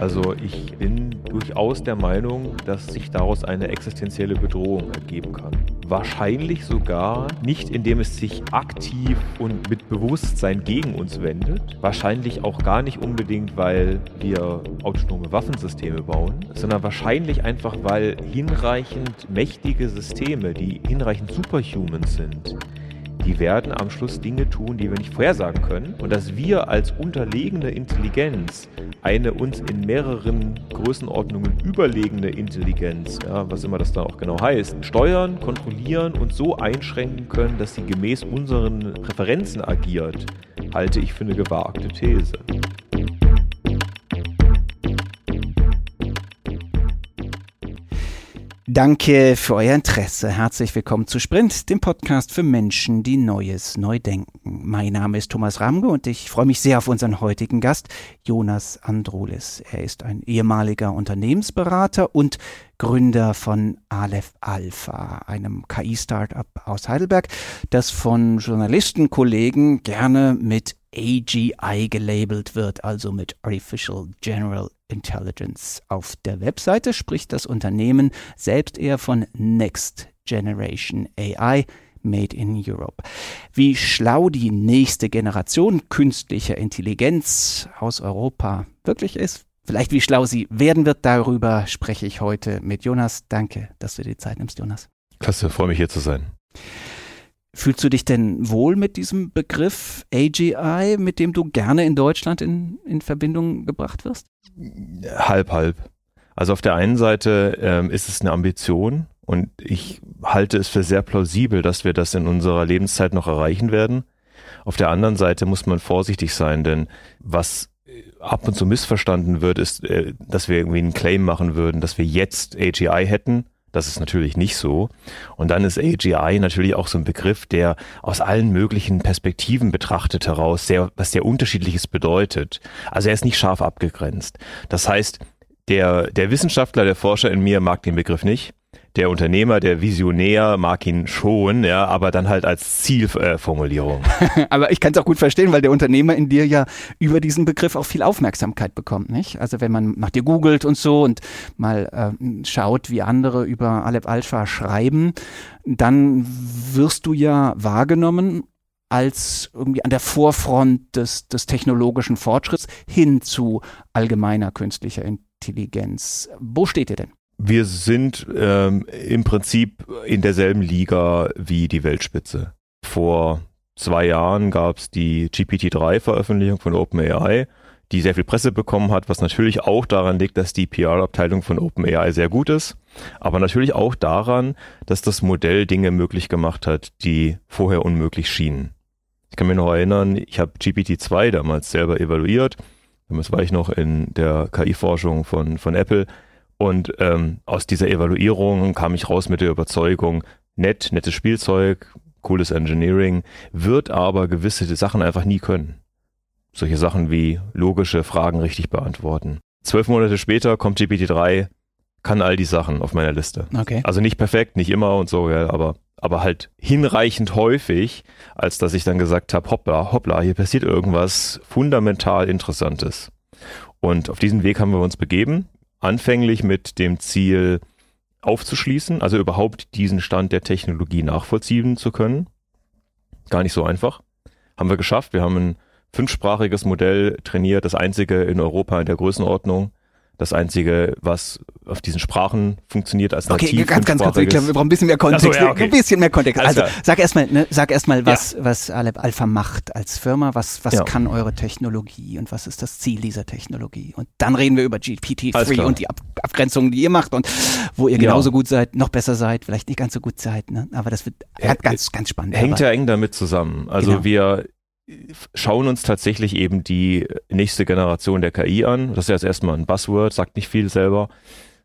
Also ich bin durchaus der Meinung, dass sich daraus eine existenzielle Bedrohung ergeben kann. Wahrscheinlich sogar nicht, indem es sich aktiv und mit Bewusstsein gegen uns wendet. Wahrscheinlich auch gar nicht unbedingt, weil wir autonome Waffensysteme bauen, sondern wahrscheinlich einfach, weil hinreichend mächtige Systeme, die hinreichend superhuman sind, die werden am Schluss Dinge tun, die wir nicht vorhersagen können. Und dass wir als unterlegene Intelligenz eine uns in mehreren Größenordnungen überlegene Intelligenz, ja, was immer das dann auch genau heißt, steuern, kontrollieren und so einschränken können, dass sie gemäß unseren Präferenzen agiert, halte ich für eine gewagte These. Danke für euer Interesse. Herzlich willkommen zu Sprint, dem Podcast für Menschen, die Neues neu denken. Mein Name ist Thomas Ramge und ich freue mich sehr auf unseren heutigen Gast, Jonas Andrulis. Er ist ein ehemaliger Unternehmensberater und Gründer von Aleph Alpha, einem KI-Startup aus Heidelberg, das von Journalistenkollegen gerne mit AGI gelabelt wird, also mit Artificial General Intelligence. Auf der Webseite spricht das Unternehmen selbst eher von Next Generation AI. Made in Europe. Wie schlau die nächste Generation künstlicher Intelligenz aus Europa wirklich ist, vielleicht wie schlau sie werden wird, darüber spreche ich heute mit Jonas. Danke, dass du dir die Zeit nimmst, Jonas. Klasse, freue mich hier zu sein. Fühlst du dich denn wohl mit diesem Begriff AGI, mit dem du gerne in Deutschland in, in Verbindung gebracht wirst? Halb, halb. Also auf der einen Seite ähm, ist es eine Ambition und ich halte es für sehr plausibel, dass wir das in unserer Lebenszeit noch erreichen werden. Auf der anderen Seite muss man vorsichtig sein, denn was ab und zu missverstanden wird, ist, äh, dass wir irgendwie einen Claim machen würden, dass wir jetzt AGI hätten das ist natürlich nicht so. Und dann ist AGI natürlich auch so ein Begriff, der aus allen möglichen Perspektiven betrachtet heraus sehr, was sehr unterschiedliches bedeutet. Also er ist nicht scharf abgegrenzt. Das heißt, der, der Wissenschaftler, der Forscher in mir mag den Begriff nicht der Unternehmer, der Visionär mag ihn schon, ja, aber dann halt als Zielformulierung. aber ich kann es auch gut verstehen, weil der Unternehmer in dir ja über diesen Begriff auch viel Aufmerksamkeit bekommt, nicht? Also wenn man nach dir googelt und so und mal äh, schaut, wie andere über Aleph Alpha schreiben, dann wirst du ja wahrgenommen als irgendwie an der Vorfront des, des technologischen Fortschritts hin zu allgemeiner künstlicher Intelligenz. Wo steht ihr denn? Wir sind ähm, im Prinzip in derselben Liga wie die Weltspitze. Vor zwei Jahren gab es die GPT-3-Veröffentlichung von OpenAI, die sehr viel Presse bekommen hat, was natürlich auch daran liegt, dass die PR-Abteilung von OpenAI sehr gut ist, aber natürlich auch daran, dass das Modell Dinge möglich gemacht hat, die vorher unmöglich schienen. Ich kann mich noch erinnern, ich habe GPT-2 damals selber evaluiert. Damals war ich noch in der KI-Forschung von, von Apple und ähm, aus dieser Evaluierung kam ich raus mit der Überzeugung, nett, nettes Spielzeug, cooles Engineering, wird aber gewisse Sachen einfach nie können. Solche Sachen wie logische Fragen richtig beantworten. Zwölf Monate später kommt GPT-3, kann all die Sachen auf meiner Liste. Okay. Also nicht perfekt, nicht immer und so, ja, aber, aber halt hinreichend häufig, als dass ich dann gesagt habe, hoppla, hoppla, hier passiert irgendwas fundamental Interessantes. Und auf diesen Weg haben wir uns begeben anfänglich mit dem Ziel aufzuschließen, also überhaupt diesen Stand der Technologie nachvollziehen zu können. Gar nicht so einfach. Haben wir geschafft. Wir haben ein fünfsprachiges Modell trainiert, das einzige in Europa in der Größenordnung das Einzige, was auf diesen Sprachen funktioniert als nativ Okay, ganz, ganz kurz, ich glaube, wir brauchen ein bisschen mehr Kontext. So, ja, okay. Ein bisschen mehr Kontext. Also, sag erstmal, ne, sag erstmal, was, ja. was Aleph Alpha macht als Firma, was, was ja. kann eure Technologie und was ist das Ziel dieser Technologie? Und dann reden wir über GPT-3 und die Ab Abgrenzungen, die ihr macht und wo ihr genauso gut seid, noch besser seid, vielleicht nicht ganz so gut seid, ne? Aber das wird ganz, ganz spannend. Hängt ja eng damit zusammen. Also genau. wir schauen uns tatsächlich eben die nächste Generation der KI an. Das ist jetzt erstmal ein Buzzword, sagt nicht viel selber.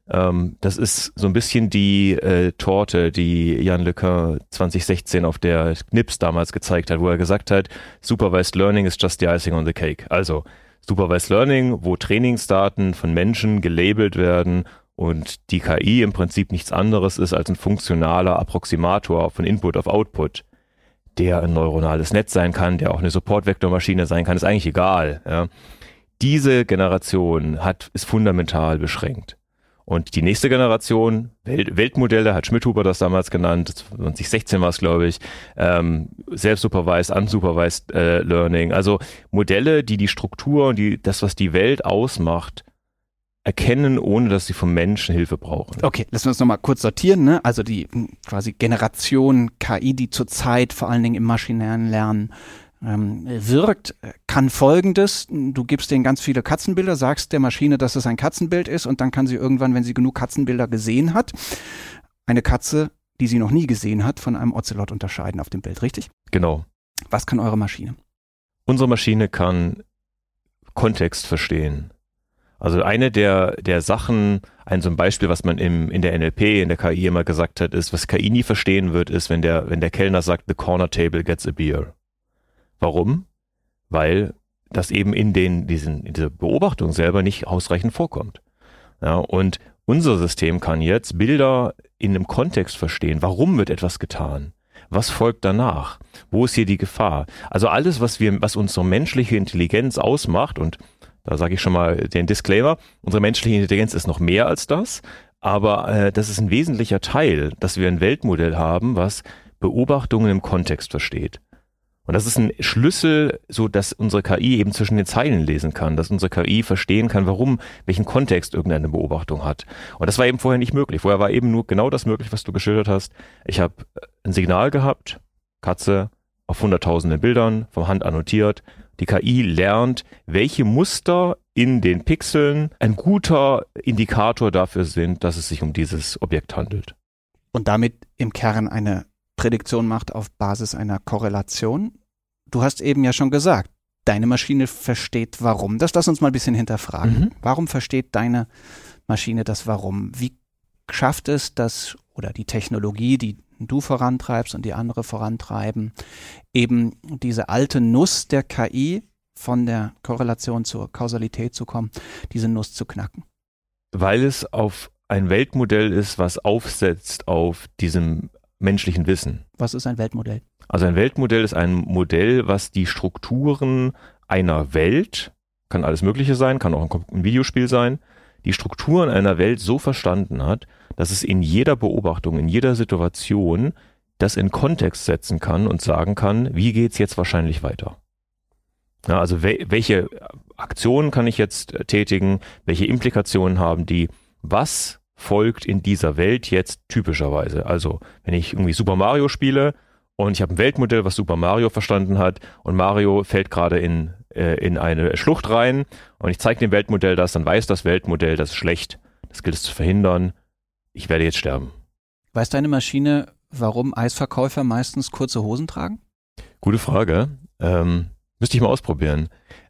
Ähm, das ist so ein bisschen die äh, Torte, die Jan LeCun 2016 auf der Knips damals gezeigt hat, wo er gesagt hat, Supervised Learning is just the icing on the cake. Also Supervised Learning, wo Trainingsdaten von Menschen gelabelt werden und die KI im Prinzip nichts anderes ist als ein funktionaler Approximator von Input auf Output der ein neuronales Netz sein kann, der auch eine Supportvektormaschine sein kann, ist eigentlich egal. Ja. diese Generation hat, ist fundamental beschränkt. Und die nächste Generation, Welt, Weltmodelle, hat Schmidhuber das damals genannt, 2016 war es, glaube ich, ähm, Self-Supervised, Unsupervised äh, Learning, also Modelle, die die Struktur und die, das, was die Welt ausmacht, erkennen, ohne dass sie vom Menschen Hilfe brauchen. Okay, lassen wir uns nochmal kurz sortieren. Ne? Also die hm, quasi Generation KI, die zurzeit vor allen Dingen im maschinären Lernen ähm, wirkt, kann folgendes, du gibst denen ganz viele Katzenbilder, sagst der Maschine, dass es ein Katzenbild ist und dann kann sie irgendwann, wenn sie genug Katzenbilder gesehen hat, eine Katze, die sie noch nie gesehen hat, von einem Ocelot unterscheiden auf dem Bild, richtig? Genau. Was kann eure Maschine? Unsere Maschine kann Kontext verstehen. Also eine der, der Sachen, ein so ein Beispiel, was man im, in der NLP, in der KI immer gesagt hat, ist, was KI nie verstehen wird, ist, wenn der, wenn der Kellner sagt, the corner table gets a beer. Warum? Weil das eben in den, diesen, in dieser Beobachtung selber nicht ausreichend vorkommt. Ja, und unser System kann jetzt Bilder in einem Kontext verstehen. Warum wird etwas getan? Was folgt danach? Wo ist hier die Gefahr? Also alles, was wir, was unsere menschliche Intelligenz ausmacht, und da sage ich schon mal den Disclaimer, unsere menschliche Intelligenz ist noch mehr als das, aber äh, das ist ein wesentlicher Teil, dass wir ein Weltmodell haben, was Beobachtungen im Kontext versteht. Und das ist ein Schlüssel, so dass unsere KI eben zwischen den Zeilen lesen kann, dass unsere KI verstehen kann, warum, welchen Kontext irgendeine Beobachtung hat. Und das war eben vorher nicht möglich. Vorher war eben nur genau das möglich, was du geschildert hast. Ich habe ein Signal gehabt, Katze auf hunderttausenden Bildern, vom Hand annotiert. Die KI lernt, welche Muster in den Pixeln ein guter Indikator dafür sind, dass es sich um dieses Objekt handelt. Und damit im Kern eine Prädiktion macht auf Basis einer Korrelation. Du hast eben ja schon gesagt, deine Maschine versteht warum. Das lass uns mal ein bisschen hinterfragen. Mhm. Warum versteht deine Maschine das Warum? Wie schafft es das oder die Technologie, die du vorantreibst und die andere vorantreiben, eben diese alte Nuss der KI von der Korrelation zur Kausalität zu kommen, diese Nuss zu knacken? Weil es auf ein Weltmodell ist, was aufsetzt auf diesem menschlichen Wissen. Was ist ein Weltmodell? Also ein Weltmodell ist ein Modell, was die Strukturen einer Welt, kann alles Mögliche sein, kann auch ein Videospiel sein, die Strukturen einer Welt so verstanden hat, dass es in jeder Beobachtung, in jeder Situation das in Kontext setzen kann und sagen kann, wie geht's jetzt wahrscheinlich weiter. Ja, also we welche Aktionen kann ich jetzt äh, tätigen, welche Implikationen haben die, was folgt in dieser Welt jetzt typischerweise. Also, wenn ich irgendwie Super Mario spiele und ich habe ein Weltmodell, was Super Mario verstanden hat und Mario fällt gerade in, äh, in eine Schlucht rein und ich zeige dem Weltmodell das, dann weiß das Weltmodell, das ist schlecht. Das gilt es zu verhindern. Ich werde jetzt sterben. Weiß deine Maschine, warum Eisverkäufer meistens kurze Hosen tragen? Gute Frage. Ähm, müsste ich mal ausprobieren.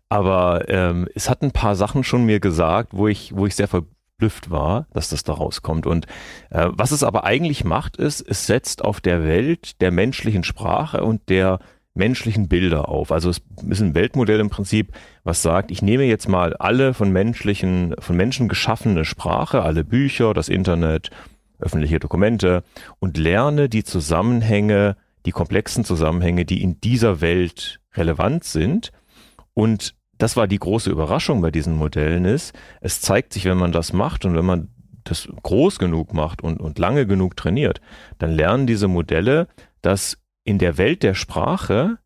Aber ähm, es hat ein paar Sachen schon mir gesagt, wo ich, wo ich sehr ver verblüfft war, dass das da rauskommt. Und äh, was es aber eigentlich macht, ist, es setzt auf der Welt der menschlichen Sprache und der menschlichen Bilder auf. Also es ist ein Weltmodell im Prinzip, was sagt, ich nehme jetzt mal alle von menschlichen, von Menschen geschaffene Sprache, alle Bücher, das Internet, öffentliche Dokumente und lerne die Zusammenhänge, die komplexen Zusammenhänge, die in dieser Welt relevant sind und das war die große Überraschung bei diesen Modellen ist, es zeigt sich, wenn man das macht und wenn man das groß genug macht und, und lange genug trainiert, dann lernen diese Modelle, dass in der Welt der Sprache,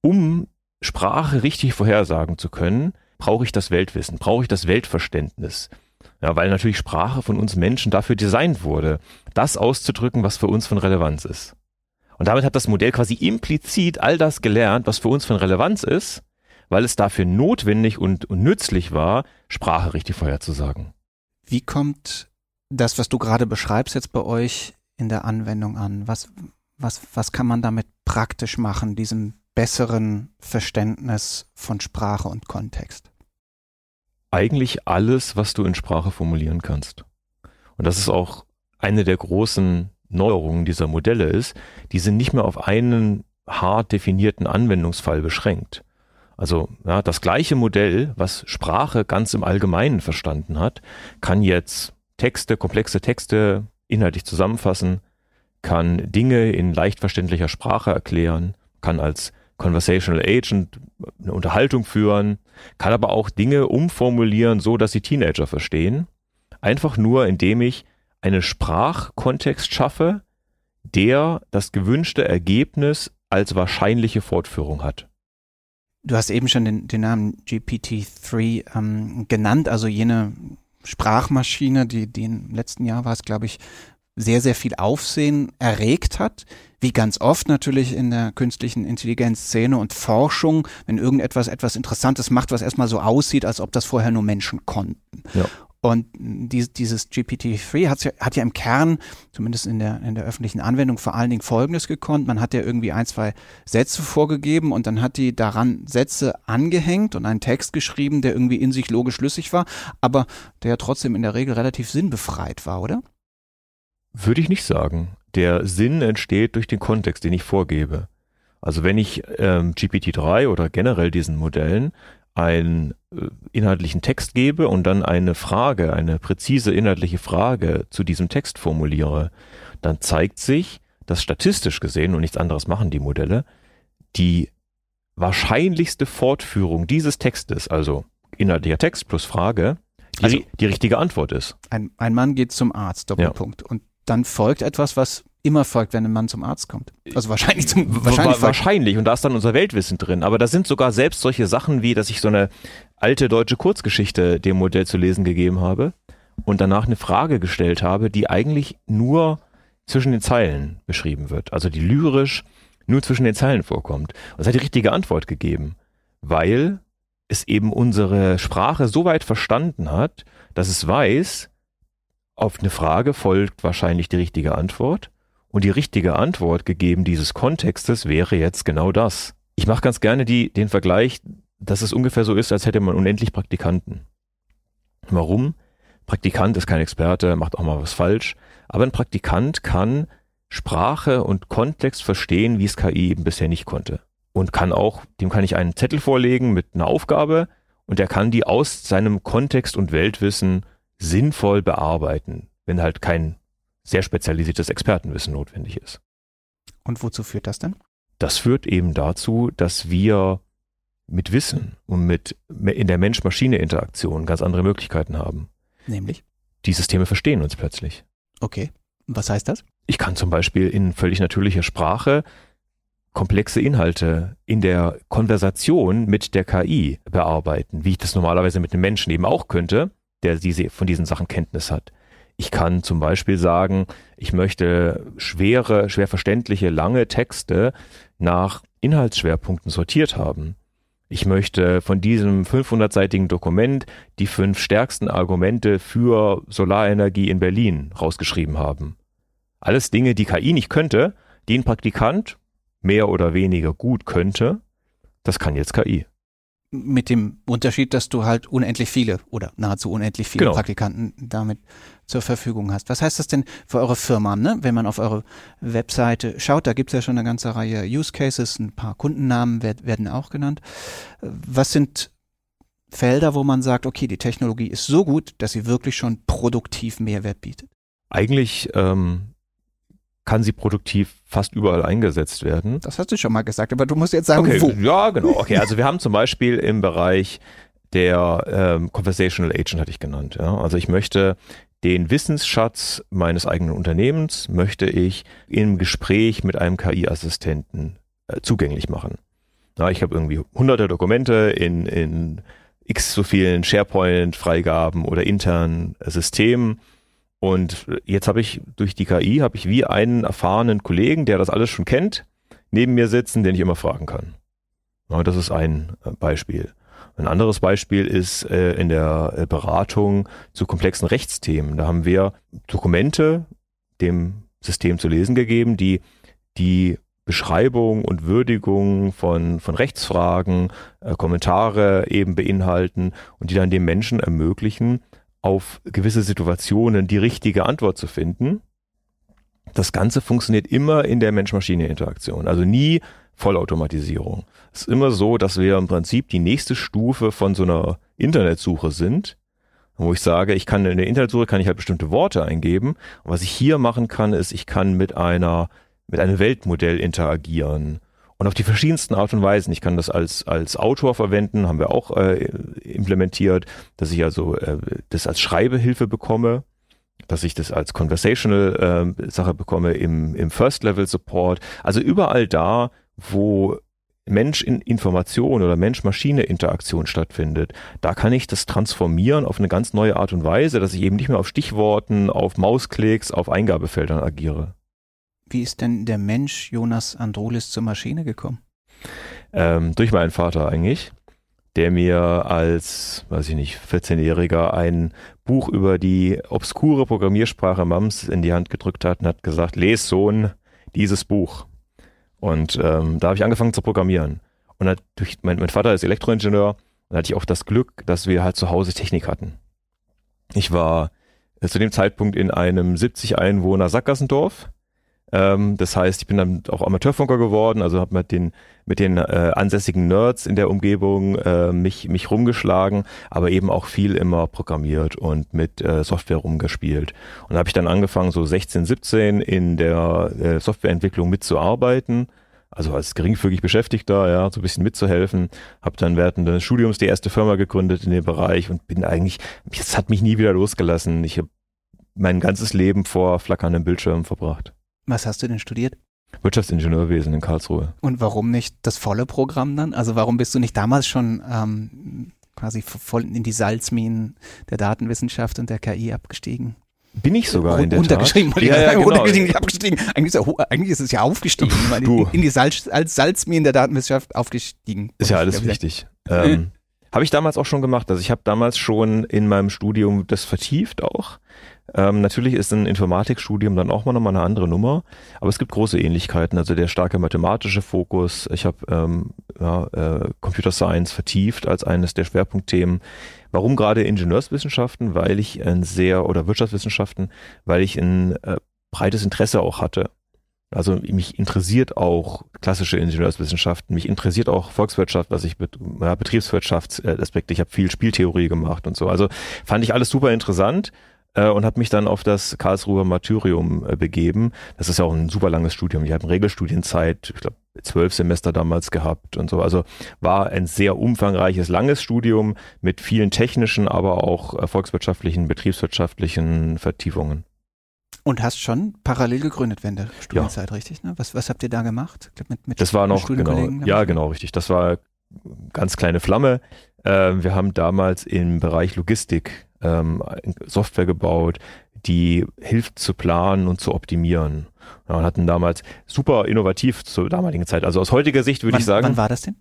um Sprache richtig vorhersagen zu können, brauche ich das Weltwissen, brauche ich das Weltverständnis. Ja, weil natürlich Sprache von uns Menschen dafür designt wurde, das auszudrücken, was für uns von Relevanz ist. Und damit hat das Modell quasi implizit all das gelernt, was für uns von Relevanz ist, weil es dafür notwendig und, und nützlich war, Sprache richtig vorherzusagen. Wie kommt das, was du gerade beschreibst, jetzt bei euch in der Anwendung an? Was, was, was kann man damit praktisch machen, diesem besseren Verständnis von Sprache und Kontext? Eigentlich alles, was du in Sprache formulieren kannst. Und das ist auch eine der großen Neuerungen dieser Modelle ist, die sind nicht mehr auf einen hart definierten Anwendungsfall beschränkt. Also ja, das gleiche Modell, was Sprache ganz im Allgemeinen verstanden hat, kann jetzt Texte, komplexe Texte inhaltlich zusammenfassen, kann Dinge in leicht verständlicher Sprache erklären, kann als Conversational Agent eine Unterhaltung führen, kann aber auch Dinge umformulieren, so dass sie Teenager verstehen. Einfach nur, indem ich einen Sprachkontext schaffe, der das gewünschte Ergebnis als wahrscheinliche Fortführung hat. Du hast eben schon den, den Namen GPT-3 ähm, genannt, also jene Sprachmaschine, die, die im letzten Jahr war es, glaube ich, sehr, sehr viel Aufsehen erregt hat, wie ganz oft natürlich in der künstlichen Intelligenzszene und Forschung, wenn irgendetwas etwas Interessantes macht, was erstmal so aussieht, als ob das vorher nur Menschen konnten. Ja. Und dieses GPT-3 hat, ja, hat ja im Kern, zumindest in der, in der öffentlichen Anwendung, vor allen Dingen Folgendes gekonnt. Man hat ja irgendwie ein, zwei Sätze vorgegeben und dann hat die daran Sätze angehängt und einen Text geschrieben, der irgendwie in sich logisch schlüssig war, aber der trotzdem in der Regel relativ sinnbefreit war, oder? Würde ich nicht sagen. Der Sinn entsteht durch den Kontext, den ich vorgebe. Also wenn ich ähm, GPT-3 oder generell diesen Modellen einen äh, inhaltlichen Text gebe und dann eine Frage, eine präzise inhaltliche Frage zu diesem Text formuliere, dann zeigt sich, dass statistisch gesehen, und nichts anderes machen die Modelle, die wahrscheinlichste Fortführung dieses Textes, also inhaltlicher Text plus Frage, die, also, die richtige Antwort ist. Ein, ein Mann geht zum Arzt, Doppelpunkt. Ja. Und dann folgt etwas, was immer folgt, wenn ein Mann zum Arzt kommt. Also wahrscheinlich zum wahrscheinlich, wahrscheinlich und da ist dann unser Weltwissen drin. Aber da sind sogar selbst solche Sachen wie, dass ich so eine alte deutsche Kurzgeschichte dem Modell zu lesen gegeben habe und danach eine Frage gestellt habe, die eigentlich nur zwischen den Zeilen beschrieben wird. Also die lyrisch nur zwischen den Zeilen vorkommt. Und es hat die richtige Antwort gegeben, weil es eben unsere Sprache so weit verstanden hat, dass es weiß, auf eine Frage folgt wahrscheinlich die richtige Antwort und die richtige Antwort gegeben dieses Kontextes wäre jetzt genau das. Ich mache ganz gerne die, den Vergleich, dass es ungefähr so ist, als hätte man unendlich Praktikanten. Warum? Praktikant ist kein Experte, macht auch mal was falsch, aber ein Praktikant kann Sprache und Kontext verstehen, wie es KI eben bisher nicht konnte. Und kann auch, dem kann ich einen Zettel vorlegen mit einer Aufgabe und er kann die aus seinem Kontext und Weltwissen sinnvoll bearbeiten, wenn halt kein sehr spezialisiertes Expertenwissen notwendig ist. Und wozu führt das denn? Das führt eben dazu, dass wir mit Wissen und mit in der Mensch-Maschine-Interaktion ganz andere Möglichkeiten haben. Nämlich? Die Systeme verstehen uns plötzlich. Okay. Was heißt das? Ich kann zum Beispiel in völlig natürlicher Sprache komplexe Inhalte in der Konversation mit der KI bearbeiten, wie ich das normalerweise mit einem Menschen eben auch könnte, der diese, von diesen Sachen Kenntnis hat. Ich kann zum Beispiel sagen, ich möchte schwere, schwer verständliche, lange Texte nach Inhaltsschwerpunkten sortiert haben. Ich möchte von diesem 500-seitigen Dokument die fünf stärksten Argumente für Solarenergie in Berlin rausgeschrieben haben. Alles Dinge, die KI nicht könnte, die ein Praktikant mehr oder weniger gut könnte, das kann jetzt KI mit dem Unterschied, dass du halt unendlich viele oder nahezu unendlich viele genau. Praktikanten damit zur Verfügung hast. Was heißt das denn für eure Firma? Ne? Wenn man auf eure Webseite schaut, da gibt es ja schon eine ganze Reihe Use Cases, ein paar Kundennamen werden auch genannt. Was sind Felder, wo man sagt, okay, die Technologie ist so gut, dass sie wirklich schon produktiv Mehrwert bietet? Eigentlich ähm, kann sie produktiv fast überall eingesetzt werden. Das hast du schon mal gesagt, aber du musst jetzt sagen, okay, wo. Ja, genau. Okay, also wir haben zum Beispiel im Bereich der ähm, Conversational Agent hatte ich genannt. Ja? Also ich möchte den Wissensschatz meines eigenen Unternehmens möchte ich im Gespräch mit einem KI-Assistenten äh, zugänglich machen. Ja, ich habe irgendwie hunderte Dokumente in, in x so vielen SharePoint-Freigaben oder internen Systemen und jetzt habe ich durch die KI habe ich wie einen erfahrenen Kollegen, der das alles schon kennt, neben mir sitzen, den ich immer fragen kann. Ja, das ist ein äh, Beispiel. Ein anderes Beispiel ist äh, in der äh, Beratung zu komplexen Rechtsthemen. Da haben wir Dokumente dem System zu lesen gegeben, die die Beschreibung und Würdigung von, von Rechtsfragen, äh, Kommentare eben beinhalten und die dann dem Menschen ermöglichen, auf gewisse Situationen die richtige Antwort zu finden. Das Ganze funktioniert immer in der Mensch-Maschine-Interaktion, also nie Vollautomatisierung. Es ist immer so, dass wir im Prinzip die nächste Stufe von so einer Internetsuche sind, wo ich sage, ich kann in der Internetsuche kann ich halt bestimmte Worte eingeben. Und was ich hier machen kann, ist, ich kann mit einer mit einem Weltmodell interagieren und auf die verschiedensten Art und Weisen. Ich kann das als, als Autor verwenden, haben wir auch äh, implementiert, dass ich also äh, das als Schreibehilfe bekomme, dass ich das als Conversational äh, Sache bekomme im, im First Level Support. Also überall da, wo Mensch-Information oder Mensch-Maschine-Interaktion stattfindet, da kann ich das transformieren auf eine ganz neue Art und Weise, dass ich eben nicht mehr auf Stichworten, auf Mausklicks, auf Eingabefeldern agiere. Wie ist denn der Mensch Jonas Androlis zur Maschine gekommen? Ähm, durch meinen Vater eigentlich, der mir als, weiß ich nicht, 14-Jähriger ein Buch über die obskure Programmiersprache MAMS in die Hand gedrückt hat und hat gesagt, les Sohn dieses Buch. Und ähm, da habe ich angefangen zu programmieren. Und durch, mein, mein Vater ist Elektroingenieur und hatte ich auch das Glück, dass wir halt zu Hause Technik hatten. Ich war äh, zu dem Zeitpunkt in einem 70 Einwohner Sackgassendorf. Ähm, das heißt, ich bin dann auch Amateurfunker geworden, also habe mit den mit den äh, ansässigen Nerds in der Umgebung äh, mich mich rumgeschlagen, aber eben auch viel immer programmiert und mit äh, Software rumgespielt. Und habe ich dann angefangen, so 16, 17 in der äh, Softwareentwicklung mitzuarbeiten also als geringfügig Beschäftigter, ja, so ein bisschen mitzuhelfen. Habe dann während des Studiums die erste Firma gegründet in dem Bereich und bin eigentlich, es hat mich nie wieder losgelassen. Ich habe mein ganzes Leben vor flackernden Bildschirmen verbracht. Was hast du denn studiert? Wirtschaftsingenieurwesen in Karlsruhe. Und warum nicht das volle Programm dann? Also warum bist du nicht damals schon ähm, quasi voll in die Salzminen der Datenwissenschaft und der KI abgestiegen? Bin ich sogar in der untergeschrieben, Tat. Ja, ja, genau. Untergeschrieben, nicht abgestiegen. Eigentlich ist, ja, eigentlich ist, es ja aufgestiegen. in, in, die Salz, als Salzminen der Datenwissenschaft aufgestiegen. Ist ja alles wichtig. Ähm, habe ich damals auch schon gemacht. Also ich habe damals schon in meinem Studium das vertieft auch. Ähm, natürlich ist ein Informatikstudium dann auch mal nochmal eine andere Nummer, aber es gibt große Ähnlichkeiten. Also der starke mathematische Fokus. Ich habe ähm, ja, äh, Computer Science vertieft als eines der Schwerpunktthemen. Warum gerade Ingenieurswissenschaften? Weil ich ein sehr, oder Wirtschaftswissenschaften, weil ich ein äh, breites Interesse auch hatte. Also mich interessiert auch klassische Ingenieurswissenschaften, mich interessiert auch Volkswirtschaft, was ich mit ja, Betriebswirtschaftsaspekte, ich habe viel Spieltheorie gemacht und so. Also fand ich alles super interessant äh, und habe mich dann auf das Karlsruher Martyrium äh, begeben. Das ist ja auch ein super langes Studium. Ich habe eine Regelstudienzeit, ich glaube zwölf Semester damals gehabt und so. Also war ein sehr umfangreiches, langes Studium mit vielen technischen, aber auch äh, volkswirtschaftlichen, betriebswirtschaftlichen Vertiefungen. Und hast schon parallel gegründet während der Studienzeit, ja. richtig? Ne? Was, was habt ihr da gemacht? Mit, mit das war noch, genau, ja genau, richtig. Das war ganz kleine Flamme. Ähm, wir haben damals im Bereich Logistik ähm, Software gebaut, die hilft zu planen und zu optimieren. Ja, und hatten damals super innovativ zur damaligen Zeit. Also aus heutiger Sicht würde ich sagen. Wann war das denn?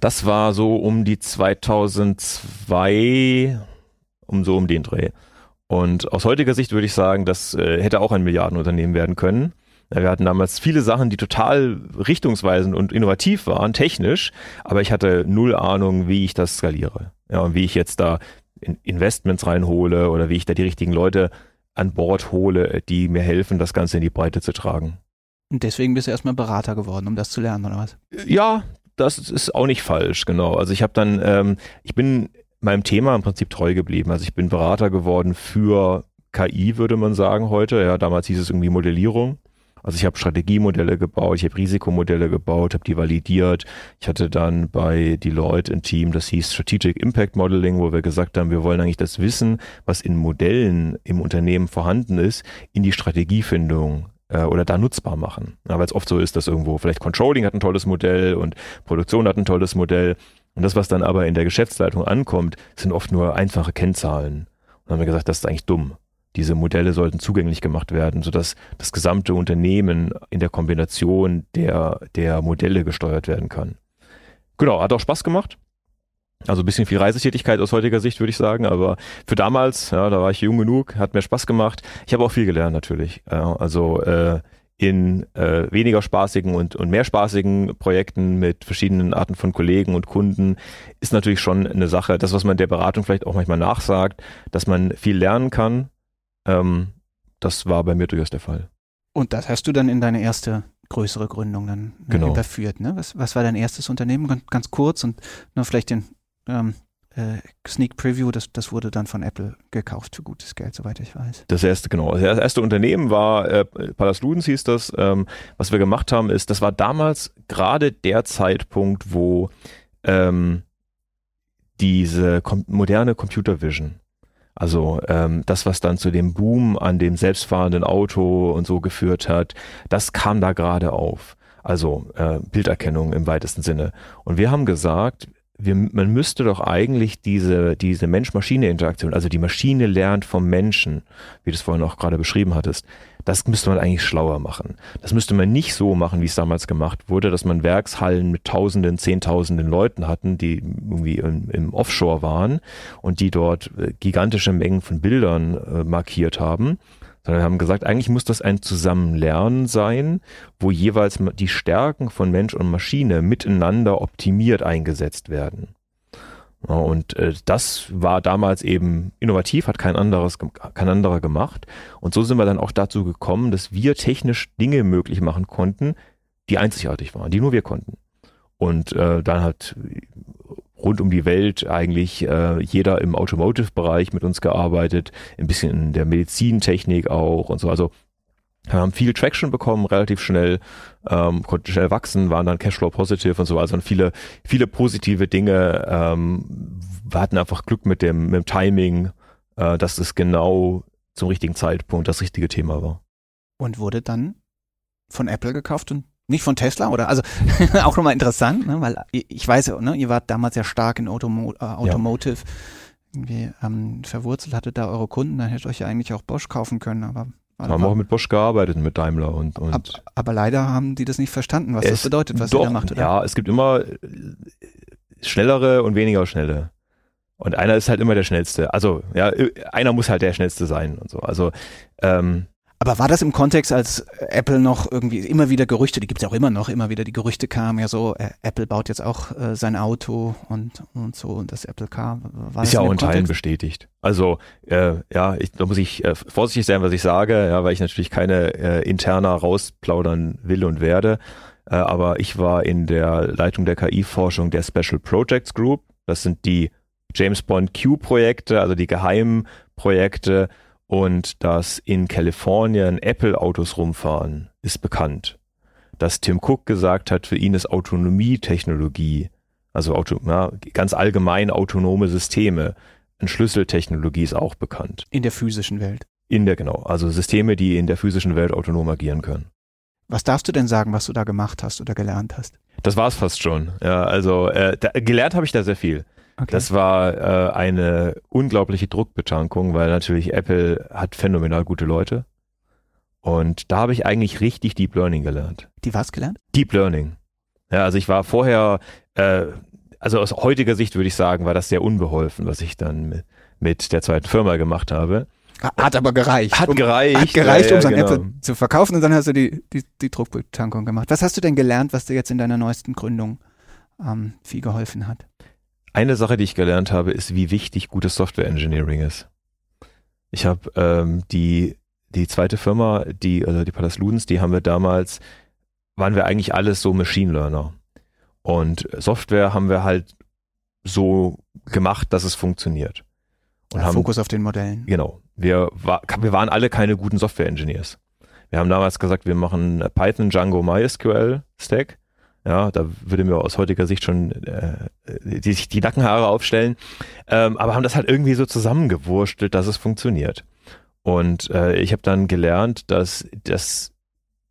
Das war so um die 2002, um so um den Dreh. Und aus heutiger Sicht würde ich sagen, das äh, hätte auch ein Milliardenunternehmen werden können. Wir hatten damals viele Sachen, die total richtungsweisend und innovativ waren, technisch, aber ich hatte null Ahnung, wie ich das skaliere. Ja, und wie ich jetzt da Investments reinhole oder wie ich da die richtigen Leute an Bord hole, die mir helfen, das Ganze in die Breite zu tragen. Und deswegen bist du erstmal Berater geworden, um das zu lernen, oder was? Ja, das ist auch nicht falsch, genau. Also ich habe dann, ähm, ich bin meinem Thema im Prinzip treu geblieben. Also ich bin Berater geworden für KI, würde man sagen heute. Ja, damals hieß es irgendwie Modellierung. Also ich habe Strategiemodelle gebaut, ich habe Risikomodelle gebaut, habe die validiert. Ich hatte dann bei Deloitte ein Team, das hieß Strategic Impact Modeling, wo wir gesagt haben, wir wollen eigentlich das Wissen, was in Modellen im Unternehmen vorhanden ist, in die Strategiefindung äh, oder da nutzbar machen. Ja, Weil es oft so ist, dass irgendwo vielleicht Controlling hat ein tolles Modell und Produktion hat ein tolles Modell. Und das, was dann aber in der Geschäftsleitung ankommt, sind oft nur einfache Kennzahlen. Und dann haben wir gesagt, das ist eigentlich dumm. Diese Modelle sollten zugänglich gemacht werden, sodass das gesamte Unternehmen in der Kombination der, der Modelle gesteuert werden kann. Genau, hat auch Spaß gemacht. Also ein bisschen viel Reisetätigkeit aus heutiger Sicht, würde ich sagen, aber für damals, ja, da war ich jung genug, hat mir Spaß gemacht. Ich habe auch viel gelernt natürlich. Also äh, in äh, weniger spaßigen und, und mehr spaßigen Projekten mit verschiedenen Arten von Kollegen und Kunden ist natürlich schon eine Sache, das, was man der Beratung vielleicht auch manchmal nachsagt, dass man viel lernen kann, ähm, das war bei mir durchaus der Fall. Und das hast du dann in deine erste größere Gründung dann genau. überführt. Ne? Was, was war dein erstes Unternehmen? Ganz, ganz kurz und nur vielleicht den ähm, äh, Sneak Preview, das, das wurde dann von Apple gekauft für gutes Geld, soweit ich weiß. Das erste, genau. Das erste Unternehmen war, äh, Palast Ludens hieß das. Ähm, was wir gemacht haben, ist, das war damals gerade der Zeitpunkt, wo ähm, diese kom moderne Computer Vision, also ähm, das, was dann zu dem Boom an dem selbstfahrenden Auto und so geführt hat, das kam da gerade auf. Also äh, Bilderkennung im weitesten Sinne. Und wir haben gesagt, wir, man müsste doch eigentlich diese, diese Mensch-Maschine-Interaktion, also die Maschine lernt vom Menschen, wie du es vorhin auch gerade beschrieben hattest, das müsste man eigentlich schlauer machen. Das müsste man nicht so machen, wie es damals gemacht wurde, dass man Werkshallen mit Tausenden, Zehntausenden Leuten hatten, die irgendwie im, im Offshore waren und die dort äh, gigantische Mengen von Bildern äh, markiert haben, sondern haben gesagt, eigentlich muss das ein Zusammenlernen sein, wo jeweils die Stärken von Mensch und Maschine miteinander optimiert eingesetzt werden. Und äh, das war damals eben innovativ, hat kein anderes, kein anderer gemacht. Und so sind wir dann auch dazu gekommen, dass wir technisch Dinge möglich machen konnten, die einzigartig waren, die nur wir konnten. Und äh, dann hat rund um die Welt eigentlich äh, jeder im Automotive-Bereich mit uns gearbeitet, ein bisschen in der Medizintechnik auch und so. Also haben viel Traction bekommen, relativ schnell, ähm, konnten schnell wachsen, waren dann Cashflow positive und so, also viele, viele positive Dinge. Ähm, wir hatten einfach Glück mit dem, mit dem Timing, äh, dass es genau zum richtigen Zeitpunkt das richtige Thema war. Und wurde dann von Apple gekauft und nicht von Tesla, oder? Also auch nochmal interessant, ne? weil ich weiß, ne, ihr wart damals ja stark in Automo äh, Automotive ja. irgendwie ähm, verwurzelt, hattet da eure Kunden, dann hättet euch ja eigentlich auch Bosch kaufen können, aber haben wir auch mit Bosch gearbeitet, mit Daimler und. und Ab, aber leider haben die das nicht verstanden, was das bedeutet, was doch, ihr da macht, oder? Ja, es gibt immer schnellere und weniger schnelle. Und einer ist halt immer der schnellste. Also, ja, einer muss halt der schnellste sein und so. Also, ähm, aber war das im Kontext, als Apple noch irgendwie immer wieder Gerüchte, die gibt es ja auch immer noch, immer wieder die Gerüchte kamen, ja so, äh, Apple baut jetzt auch äh, sein Auto und, und so und das Apple Car. War ist ja auch in Teilen bestätigt. Also äh, ja, ich, da muss ich äh, vorsichtig sein, was ich sage, ja, weil ich natürlich keine äh, interner rausplaudern will und werde. Äh, aber ich war in der Leitung der KI-Forschung der Special Projects Group. Das sind die James Bond Q-Projekte, also die geheimen Projekte und dass in Kalifornien Apple-Autos rumfahren, ist bekannt. Dass Tim Cook gesagt hat, für ihn ist Autonomietechnologie, also Auto, ja, ganz allgemein autonome Systeme, eine Schlüsseltechnologie ist auch bekannt. In der physischen Welt. In der, genau. Also Systeme, die in der physischen Welt autonom agieren können. Was darfst du denn sagen, was du da gemacht hast oder gelernt hast? Das war's fast schon. Ja, also äh, da, gelernt habe ich da sehr viel. Okay. Das war äh, eine unglaubliche Druckbetankung, weil natürlich Apple hat phänomenal gute Leute. Und da habe ich eigentlich richtig Deep Learning gelernt. Die was gelernt? Deep Learning. Ja, also ich war vorher, äh, also aus heutiger Sicht würde ich sagen, war das sehr unbeholfen, was ich dann mit, mit der zweiten Firma gemacht habe. Hat aber gereicht. Hat gereicht. Um, hat gereicht, ja, um sein genau. Apple zu verkaufen und dann hast du die, die, die Druckbetankung gemacht. Was hast du denn gelernt, was dir jetzt in deiner neuesten Gründung ähm, viel geholfen hat? Eine Sache, die ich gelernt habe, ist, wie wichtig gutes Software Engineering ist. Ich habe ähm, die die zweite Firma, die also die Palast Ludens, die haben wir damals waren wir eigentlich alles so Machine Learner und Software haben wir halt so gemacht, dass es funktioniert. Und haben, Fokus auf den Modellen. Genau. Wir, war, wir waren alle keine guten Software Engineers. Wir haben damals gesagt, wir machen Python, Django, MySQL Stack ja, da würde mir aus heutiger Sicht schon äh, die, die Nackenhaare aufstellen. Ähm, aber haben das halt irgendwie so zusammengewurstelt, dass es funktioniert. Und äh, ich habe dann gelernt, dass das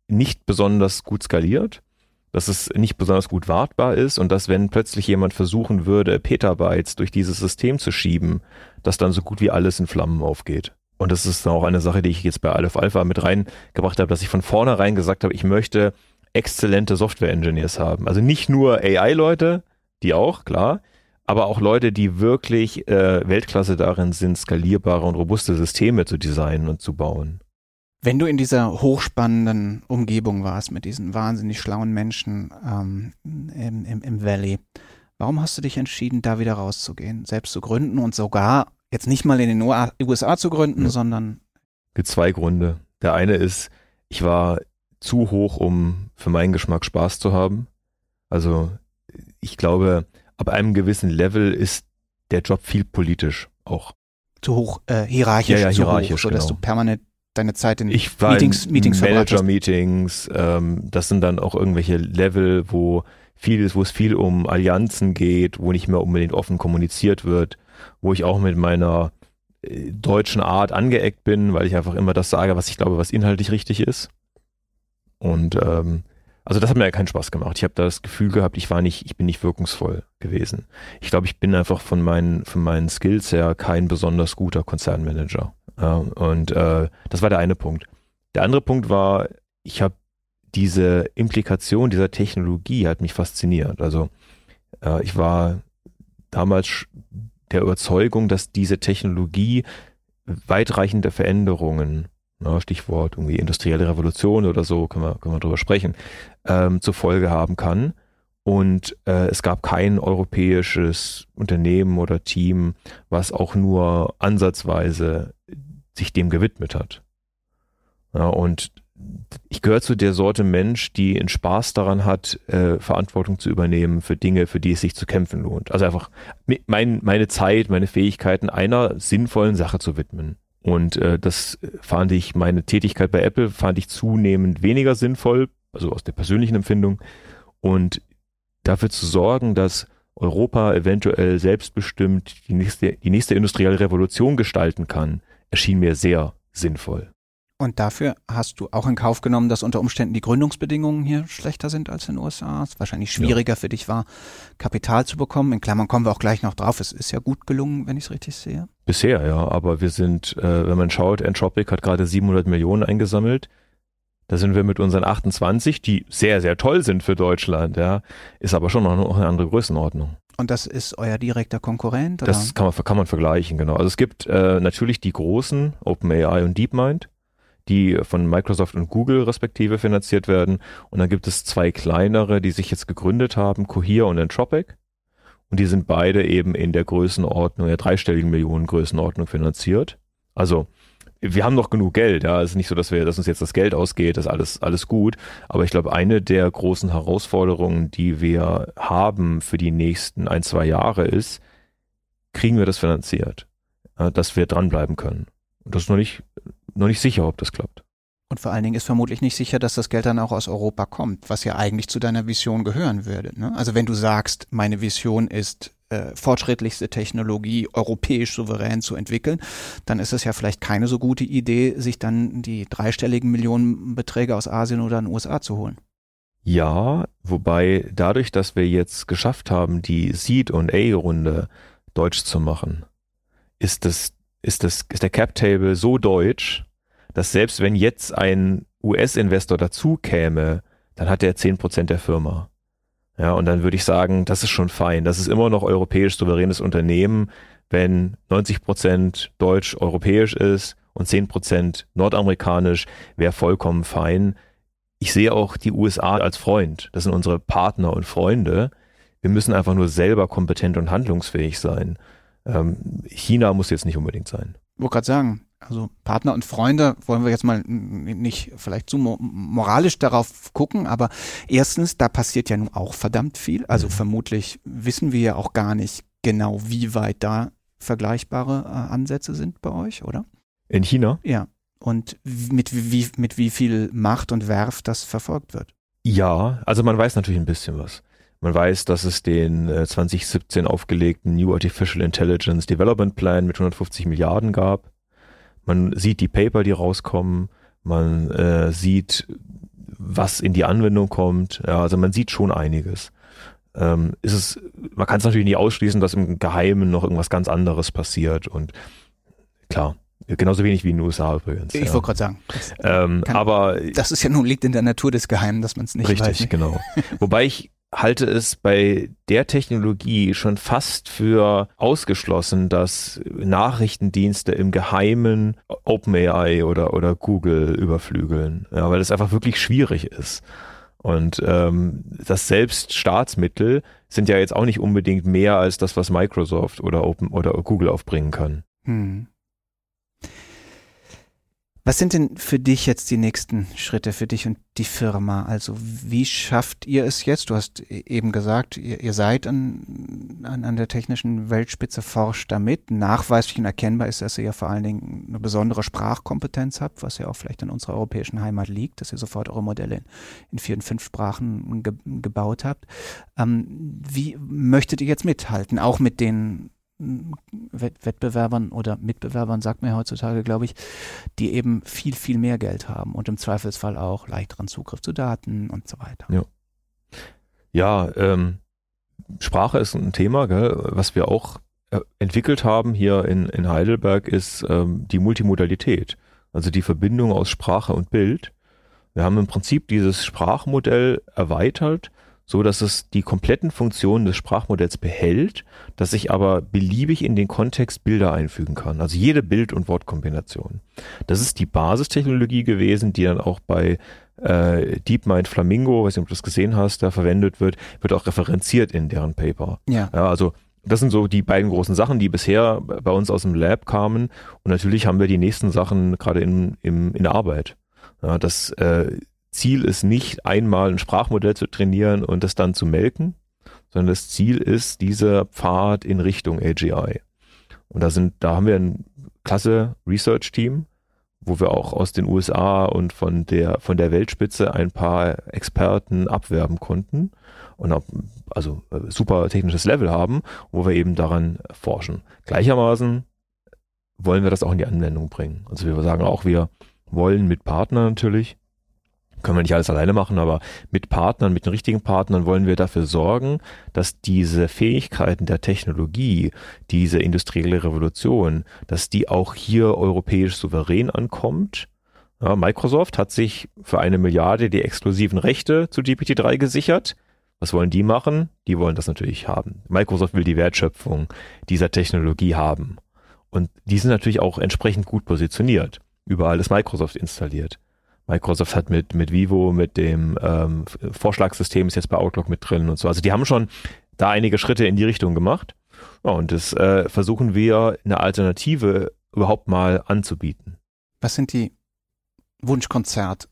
nicht besonders gut skaliert, dass es nicht besonders gut wartbar ist und dass wenn plötzlich jemand versuchen würde, Petabytes durch dieses System zu schieben, dass dann so gut wie alles in Flammen aufgeht. Und das ist auch eine Sache, die ich jetzt bei Aleph Alpha mit reingebracht habe, dass ich von vornherein gesagt habe, ich möchte exzellente Software-Engineers haben. Also nicht nur AI-Leute, die auch, klar, aber auch Leute, die wirklich äh, Weltklasse darin sind, skalierbare und robuste Systeme zu designen und zu bauen. Wenn du in dieser hochspannenden Umgebung warst mit diesen wahnsinnig schlauen Menschen ähm, im, im, im Valley, warum hast du dich entschieden, da wieder rauszugehen, selbst zu gründen und sogar jetzt nicht mal in den USA zu gründen, ja. sondern. Es gibt zwei Gründe. Der eine ist, ich war zu hoch, um für meinen Geschmack Spaß zu haben. Also ich glaube, ab einem gewissen Level ist der Job viel politisch auch. Zu hoch, äh, hierarchisch, ja, ja, zu hierarchisch, hoch, sodass genau. du permanent deine Zeit in Ich war Meetings, in Meetings. Manager-Meetings, ähm, das sind dann auch irgendwelche Level, wo viel, wo es viel um Allianzen geht, wo nicht mehr unbedingt offen kommuniziert wird, wo ich auch mit meiner äh, deutschen Art angeeckt bin, weil ich einfach immer das sage, was ich glaube, was inhaltlich richtig ist. Und ähm, also das hat mir ja keinen Spaß gemacht. Ich habe da das Gefühl gehabt, ich war nicht, ich bin nicht wirkungsvoll gewesen. Ich glaube, ich bin einfach von meinen, von meinen Skills her kein besonders guter Konzernmanager. Ja, und äh, das war der eine Punkt. Der andere Punkt war, ich habe diese Implikation dieser Technologie hat mich fasziniert. Also äh, ich war damals der Überzeugung, dass diese Technologie weitreichende Veränderungen, na, Stichwort irgendwie industrielle Revolution oder so, können wir, können wir drüber sprechen, ähm, zur Folge haben kann. Und äh, es gab kein europäisches Unternehmen oder Team, was auch nur ansatzweise sich dem gewidmet hat. Ja, und ich gehöre zu der Sorte Mensch, die einen Spaß daran hat, äh, Verantwortung zu übernehmen für Dinge, für die es sich zu kämpfen lohnt. Also einfach mein, meine Zeit, meine Fähigkeiten einer sinnvollen Sache zu widmen. Und äh, das fand ich, meine Tätigkeit bei Apple fand ich zunehmend weniger sinnvoll, also aus der persönlichen Empfindung. Und dafür zu sorgen, dass Europa eventuell selbstbestimmt die nächste, die nächste industrielle Revolution gestalten kann, erschien mir sehr sinnvoll. Und dafür hast du auch in Kauf genommen, dass unter Umständen die Gründungsbedingungen hier schlechter sind als in den USA. Es wahrscheinlich schwieriger für dich war, Kapital zu bekommen. In Klammern kommen wir auch gleich noch drauf. Es ist ja gut gelungen, wenn ich es richtig sehe. Bisher, ja, aber wir sind, äh, wenn man schaut, Entropic hat gerade 700 Millionen eingesammelt. Da sind wir mit unseren 28, die sehr, sehr toll sind für Deutschland, ja, ist aber schon noch eine andere Größenordnung. Und das ist euer direkter Konkurrent? Oder? Das kann man, kann man vergleichen, genau. Also es gibt äh, natürlich die großen, OpenAI und DeepMind, die von Microsoft und Google respektive finanziert werden. Und dann gibt es zwei kleinere, die sich jetzt gegründet haben, Cohere und Entropic. Und die sind beide eben in der Größenordnung, der dreistelligen Millionen Größenordnung finanziert. Also wir haben noch genug Geld, ja. Es ist nicht so, dass wir, dass uns jetzt das Geld ausgeht, das ist alles, alles gut. Aber ich glaube, eine der großen Herausforderungen, die wir haben für die nächsten ein, zwei Jahre ist, kriegen wir das finanziert, dass wir dranbleiben können. Und das ist noch nicht, noch nicht sicher, ob das klappt. Und vor allen Dingen ist vermutlich nicht sicher, dass das Geld dann auch aus Europa kommt, was ja eigentlich zu deiner Vision gehören würde. Ne? Also wenn du sagst, meine Vision ist, äh, fortschrittlichste Technologie europäisch souverän zu entwickeln, dann ist es ja vielleicht keine so gute Idee, sich dann die dreistelligen Millionenbeträge aus Asien oder den USA zu holen. Ja, wobei dadurch, dass wir jetzt geschafft haben, die Seed- und A-Runde deutsch zu machen, ist das, ist das, ist der Cap-Table so deutsch, dass selbst wenn jetzt ein US-Investor dazu käme, dann hat er 10% der Firma. Ja, und dann würde ich sagen, das ist schon fein. Das ist immer noch europäisch souveränes Unternehmen, wenn 90% deutsch-europäisch ist und 10% nordamerikanisch, wäre vollkommen fein. Ich sehe auch die USA als Freund. Das sind unsere Partner und Freunde. Wir müssen einfach nur selber kompetent und handlungsfähig sein. Ähm, China muss jetzt nicht unbedingt sein. Ich wollte gerade sagen, also Partner und Freunde wollen wir jetzt mal nicht vielleicht zu moralisch darauf gucken, aber erstens, da passiert ja nun auch verdammt viel. Also Mhm. vermutlich wissen wir ja auch gar nicht genau, wie weit da vergleichbare äh, Ansätze sind bei euch, oder? In China? Ja. Und mit wie, mit wie viel Macht und Werf das verfolgt wird. Ja, also man weiß natürlich ein bisschen was. Man weiß, dass es den äh, 2017 aufgelegten New Artificial Intelligence Development Plan mit 150 Milliarden gab. Man sieht die Paper, die rauskommen. Man äh, sieht, was in die Anwendung kommt. Ja, also man sieht schon einiges. Ähm, ist es, man kann es natürlich nicht ausschließen, dass im Geheimen noch irgendwas ganz anderes passiert. Und klar, genauso wenig wie in den USA übrigens. Ich ja. wollte gerade sagen, das, ähm, kann- aber das ist ja nun liegt in der Natur des Geheimen, dass man es nicht Richtig, weiß. ne? genau. Wobei ich halte es bei der Technologie schon fast für ausgeschlossen, dass Nachrichtendienste im Geheimen OpenAI oder, oder Google überflügeln. Ja, weil es einfach wirklich schwierig ist. Und ähm, das selbst Staatsmittel sind ja jetzt auch nicht unbedingt mehr als das, was Microsoft oder Open oder Google aufbringen kann. Hm. Was sind denn für dich jetzt die nächsten Schritte für dich und die Firma? Also wie schafft ihr es jetzt? Du hast e-, eben gesagt, ihr, ihr seid an, an, an, der technischen Weltspitze, forscht damit. Nachweislich und erkennbar ist, dass ihr ja vor allen Dingen eine besondere Sprachkompetenz habt, was ja auch vielleicht in unserer europäischen Heimat liegt, dass ihr sofort eure Modelle in, in vier und fünf Sprachen ge, gebaut habt. Ähm, wie möchtet ihr jetzt mithalten? Auch mit den Wettbewerbern oder Mitbewerbern, sagt man ja heutzutage, glaube ich, die eben viel, viel mehr Geld haben und im Zweifelsfall auch leichteren Zugriff zu Daten und so weiter. Ja, ja ähm, Sprache ist ein Thema, gell, was wir auch äh, entwickelt haben hier in, in Heidelberg, ist ähm, die Multimodalität, also die Verbindung aus Sprache und Bild. Wir haben im Prinzip dieses Sprachmodell erweitert so dass es die kompletten Funktionen des Sprachmodells behält, dass ich aber beliebig in den Kontext Bilder einfügen kann. Also jede Bild- und Wortkombination. Das ist die Basistechnologie gewesen, die dann auch bei äh, DeepMind Flamingo, weiß nicht, ob du das gesehen hast, da verwendet wird, wird auch referenziert in deren Paper. Ja. ja also das sind so die beiden großen Sachen, die bisher bei uns aus dem Lab kamen. Und natürlich haben wir die nächsten Sachen gerade in, in, in der Arbeit. Ja, das äh, Ziel ist nicht einmal ein Sprachmodell zu trainieren und das dann zu melken, sondern das Ziel ist dieser Pfad in Richtung AGI. Und da sind, da haben wir ein klasse Research-Team, wo wir auch aus den USA und von der, von der Weltspitze ein paar Experten abwerben konnten und auch, also äh, super technisches Level haben, wo wir eben daran forschen. Gleichermaßen wollen wir das auch in die Anwendung bringen. Also wir sagen auch, wir wollen mit Partnern natürlich können wir nicht alles alleine machen, aber mit Partnern, mit den richtigen Partnern wollen wir dafür sorgen, dass diese Fähigkeiten der Technologie, diese industrielle Revolution, dass die auch hier europäisch souverän ankommt. Ja, Microsoft hat sich für eine Milliarde die exklusiven Rechte zu GPT-3 gesichert. Was wollen die machen? Die wollen das natürlich haben. Microsoft will die Wertschöpfung dieser Technologie haben. Und die sind natürlich auch entsprechend gut positioniert. Überall ist Microsoft installiert. Microsoft hat mit, mit Vivo, mit dem ähm, Vorschlagssystem ist jetzt bei Outlook mit drin und so. Also die haben schon da einige Schritte in die Richtung gemacht. Ja, und das äh, versuchen wir eine Alternative überhaupt mal anzubieten. Was sind die Wunschkonzert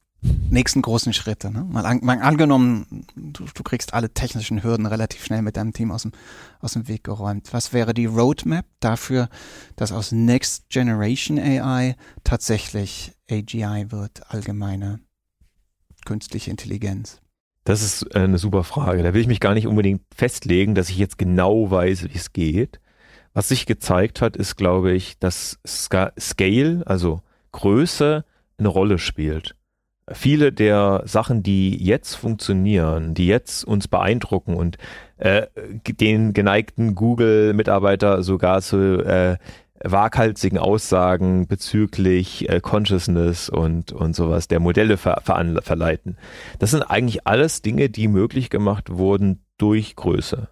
nächsten großen Schritte. Ne? Mal, an, mal angenommen, du, du, kriegst alle technischen Hürden relativ schnell mit deinem Team aus dem, aus dem Weg geräumt. Was wäre die Roadmap dafür, dass aus Next Generation AI tatsächlich AGI wird, allgemeine künstliche Intelligenz? Das ist eine super Frage. Da will ich mich gar nicht unbedingt festlegen, dass ich jetzt genau weiß, wie es geht. Was sich gezeigt hat, ist, glaube ich, dass Scale, also Größe, eine Rolle spielt viele der Sachen, die jetzt funktionieren, die jetzt uns beeindrucken und äh, den geneigten Google-Mitarbeiter sogar zu äh, waghalsigen Aussagen bezüglich äh, Consciousness und, und sowas der Modelle ver verleiten. Das sind eigentlich alles Dinge, die möglich gemacht wurden durch Größe.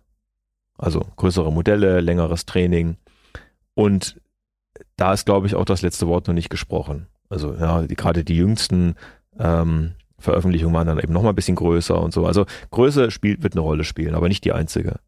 Also größere Modelle, längeres Training. Und da ist, glaube ich, auch das letzte Wort noch nicht gesprochen. Also ja, die, gerade die jüngsten ähm, Veröffentlichungen waren dann eben nochmal ein bisschen größer und so. Also Größe spielt, wird eine Rolle spielen, aber nicht die einzige.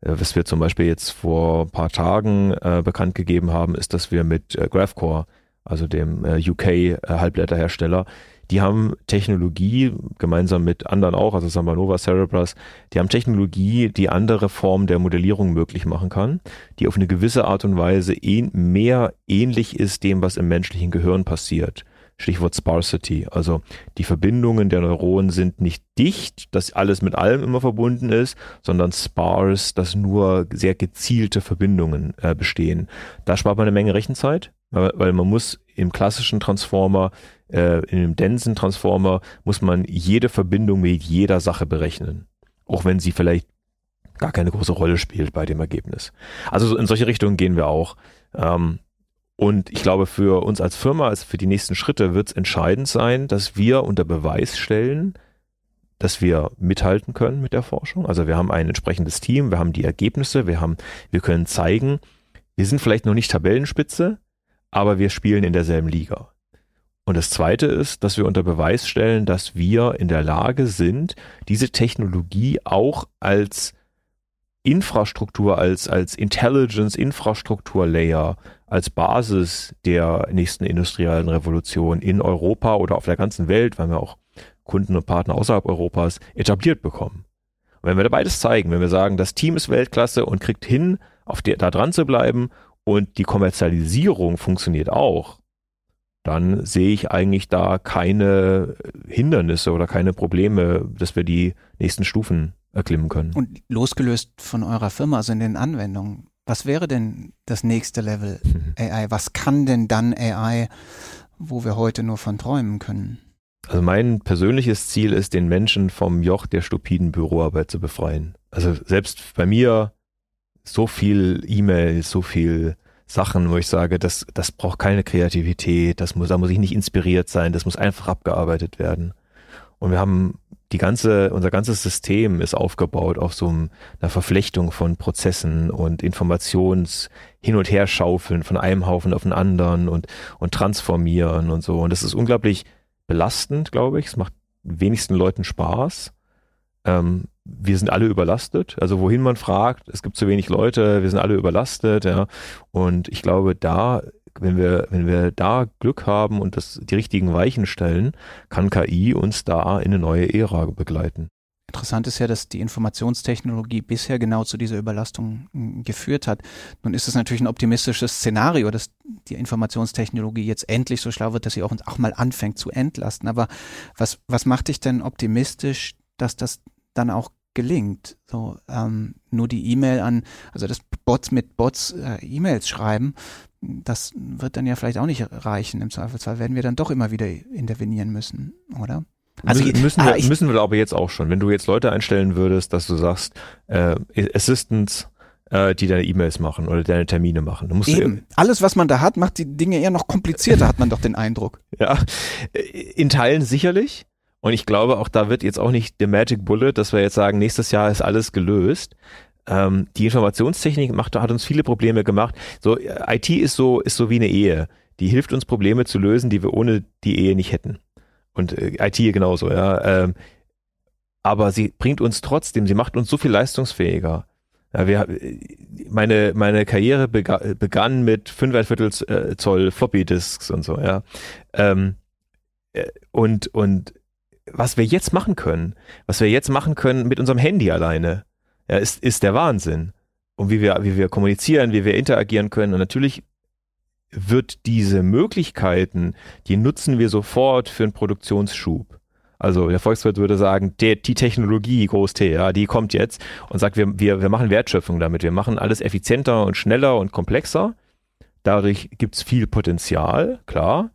Äh, was wir zum Beispiel jetzt vor ein paar Tagen äh, bekannt gegeben haben, ist, dass wir mit äh, GraphCore, also dem äh, UK-Halbblätterhersteller, die haben Technologie, gemeinsam mit anderen auch, also Sambanova, Cerebras, die haben Technologie, die andere Formen der Modellierung möglich machen kann, die auf eine gewisse Art und Weise mehr ähnlich ist dem, was im menschlichen Gehirn passiert. Stichwort Sparsity. Also die Verbindungen der Neuronen sind nicht dicht, dass alles mit allem immer verbunden ist, sondern sparse, dass nur sehr gezielte Verbindungen äh, bestehen. Da spart man eine Menge Rechenzeit, weil, man muss im klassischen Transformer, äh, in dem densen Transformer, muss man jede Verbindung mit jeder Sache berechnen. Auch wenn sie vielleicht gar keine große Rolle spielt bei dem Ergebnis. Also in solche Richtungen gehen wir auch. Ähm, und ich glaube, für uns als Firma, also für die nächsten Schritte, wird es entscheidend sein, dass wir unter Beweis stellen, dass wir mithalten können mit der Forschung. Also wir haben ein entsprechendes Team, wir haben die Ergebnisse, wir haben, wir können zeigen, wir sind vielleicht noch nicht Tabellenspitze, aber wir spielen in derselben Liga. Und das zweite ist, dass wir unter Beweis stellen, dass wir in der Lage sind, diese Technologie auch als Infrastruktur, als, als Intelligence-Infrastruktur-Layer, als Basis der nächsten industriellen Revolution in Europa oder auf der ganzen Welt, weil wir auch Kunden und Partner außerhalb Europas etabliert bekommen. Und wenn wir da beides zeigen, wenn wir sagen, das Team ist Weltklasse und kriegt hin, auf der, da dran zu bleiben und die Kommerzialisierung funktioniert auch, dann sehe ich eigentlich da keine Hindernisse oder keine Probleme, dass wir die nächsten Stufen erklimmen können. Und losgelöst von eurer Firma, also in den Anwendungen, was wäre denn das nächste Level AI? Was kann denn dann AI, wo wir heute nur von träumen können? Also mein persönliches Ziel ist, den Menschen vom Joch der stupiden Büroarbeit zu befreien. Also selbst bei mir so viel E-Mail, so viel Sachen, wo ich sage, das, das braucht keine Kreativität, das muss, da muss ich nicht inspiriert sein, das muss einfach abgearbeitet werden. Und wir haben die ganze, unser ganzes System ist aufgebaut auf so einer Verflechtung von Prozessen und Informations hin und her schaufeln von einem Haufen auf den anderen und, und transformieren und so. Und das ist unglaublich belastend, glaube ich. Es macht wenigsten Leuten Spaß. Ähm, wir sind alle überlastet. Also wohin man fragt, es gibt zu wenig Leute, wir sind alle überlastet, ja. Und ich glaube, da, wenn wir, wenn wir da Glück haben und das, die richtigen Weichen stellen, kann KI uns da in eine neue Ära begleiten. Interessant ist ja, dass die Informationstechnologie bisher genau zu dieser Überlastung hm, geführt hat. Nun ist es natürlich ein optimistisches Szenario, dass die Informationstechnologie jetzt endlich so schlau wird, dass sie auch, auch mal anfängt zu entlasten. Aber was, was macht dich denn optimistisch, dass das dann auch gelingt. So ähm, nur die E-Mail an, also das Bots mit Bots äh, E-Mails schreiben, das wird dann ja vielleicht auch nicht reichen. Im Zweifelsfall werden wir dann doch immer wieder intervenieren müssen, oder? Also müssen, müssen, wir, ich, müssen wir aber jetzt auch schon. Wenn du jetzt Leute einstellen würdest, dass du sagst, äh, Assistants, äh, die deine E-Mails machen oder deine Termine machen. Du Eben. Alles, was man da hat, macht die Dinge eher noch komplizierter, hat man doch den Eindruck. Ja, in Teilen sicherlich. Und ich glaube, auch da wird jetzt auch nicht der Magic Bullet, dass wir jetzt sagen, nächstes Jahr ist alles gelöst. Ähm, die Informationstechnik macht, hat uns viele Probleme gemacht. So, IT ist so, ist so wie eine Ehe. Die hilft uns Probleme zu lösen, die wir ohne die Ehe nicht hätten. Und äh, IT genauso, ja. Ähm, aber sie bringt uns trotzdem, sie macht uns so viel leistungsfähiger. Ja, wir, meine, meine Karriere begann mit 5 äh, Zoll Floppy Disks und so, ja. Ähm, äh, und, und was wir jetzt machen können, was wir jetzt machen können mit unserem Handy alleine, ja, ist, ist der Wahnsinn. Und wie wir, wie wir kommunizieren, wie wir interagieren können. Und natürlich wird diese Möglichkeiten, die nutzen wir sofort für einen Produktionsschub. Also der Volkswirt würde sagen, der, die Technologie, Groß T, ja, die kommt jetzt und sagt, wir, wir, wir machen Wertschöpfung damit. Wir machen alles effizienter und schneller und komplexer. Dadurch gibt es viel Potenzial, klar.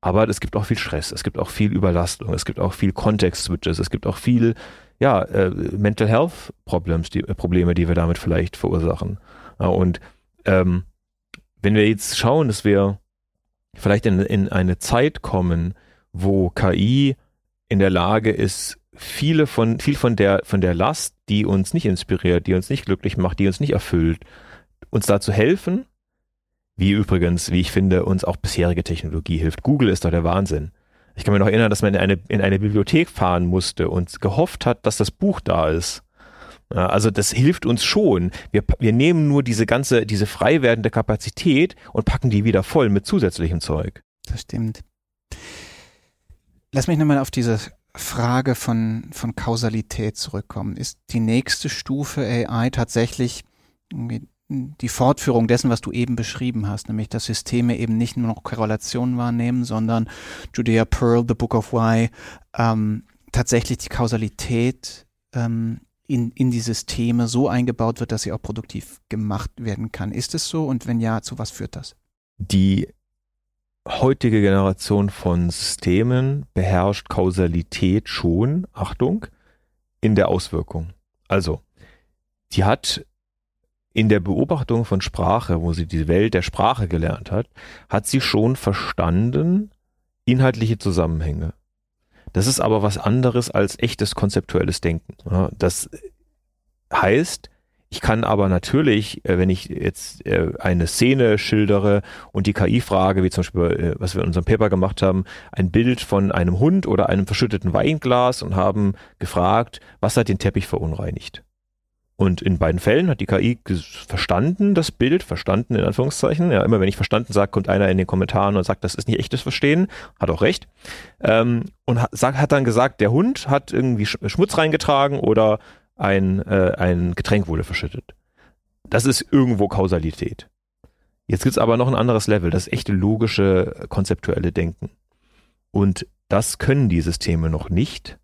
Aber es gibt auch viel Stress, es gibt auch viel Überlastung, es gibt auch viel Context-Switches, es gibt auch viel ja, äh, Mental Health Problems, die, äh, Probleme, die wir damit vielleicht verursachen. Ja, und ähm, wenn wir jetzt schauen, dass wir vielleicht in, in eine Zeit kommen, wo KI in der Lage ist, viele von, viel von der, von der Last, die uns nicht inspiriert, die uns nicht glücklich macht, die uns nicht erfüllt, uns da zu helfen, wie übrigens, wie ich finde, uns auch bisherige Technologie hilft. Google ist doch der Wahnsinn. Ich kann mir noch erinnern, dass man in eine, in eine Bibliothek fahren musste und gehofft hat, dass das Buch da ist. Also das hilft uns schon. Wir, wir nehmen nur diese ganze, diese frei werdende Kapazität und packen die wieder voll mit zusätzlichem Zeug. Das stimmt. Lass mich nochmal auf diese Frage von, von Kausalität zurückkommen. Ist die nächste Stufe AI tatsächlich die Fortführung dessen, was du eben beschrieben hast, nämlich dass Systeme eben nicht nur noch Korrelationen wahrnehmen, sondern Judea Pearl, The Book of Why, ähm, tatsächlich die Kausalität ähm, in, in die Systeme so eingebaut wird, dass sie auch produktiv gemacht werden kann. Ist es so? Und wenn ja, zu was führt das? Die heutige Generation von Systemen beherrscht Kausalität schon, Achtung, in der Auswirkung. Also, die hat in der Beobachtung von Sprache, wo sie die Welt der Sprache gelernt hat, hat sie schon verstanden inhaltliche Zusammenhänge. Das ist aber was anderes als echtes konzeptuelles Denken. Das heißt, ich kann aber natürlich, äh, wenn ich jetzt äh, eine Szene schildere und die KI frage, wie zum Beispiel, äh, was wir in unserem Paper gemacht haben, ein Bild von einem Hund oder einem verschütteten Weinglas und haben gefragt, was hat den Teppich verunreinigt? Und in beiden Fällen hat die KI verstanden, das Bild, verstanden in Anführungszeichen. Ja, immer wenn ich verstanden sage, kommt einer in den Kommentaren und sagt, das ist nicht echtes Verstehen. Hat auch recht. Ähm, und hat, hat, dann gesagt, der Hund hat irgendwie Schmutz reingetragen oder ein, äh, ein Getränk wurde verschüttet. Das ist irgendwo Kausalität. Jetzt gibt's aber noch ein anderes Level, das echte logische, konzeptuelle Denken. Und das können die Systeme noch nicht.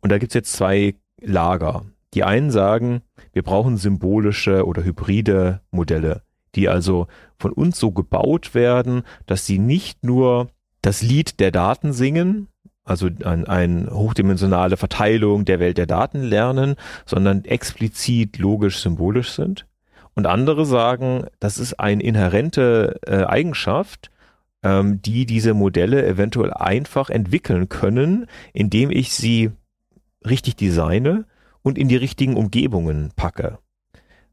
Und da gibt's jetzt zwei Lager. Die einen sagen, wir brauchen symbolische oder hybride Modelle, die also von uns so gebaut werden, dass sie nicht nur das Lied der Daten singen, also eine ein hochdimensionale Verteilung der Welt der Daten lernen, sondern explizit logisch symbolisch sind. Und andere sagen, das ist eine inhärente äh, Eigenschaft, ähm, die diese Modelle eventuell einfach entwickeln können, indem ich sie richtig designe und in die richtigen Umgebungen packe.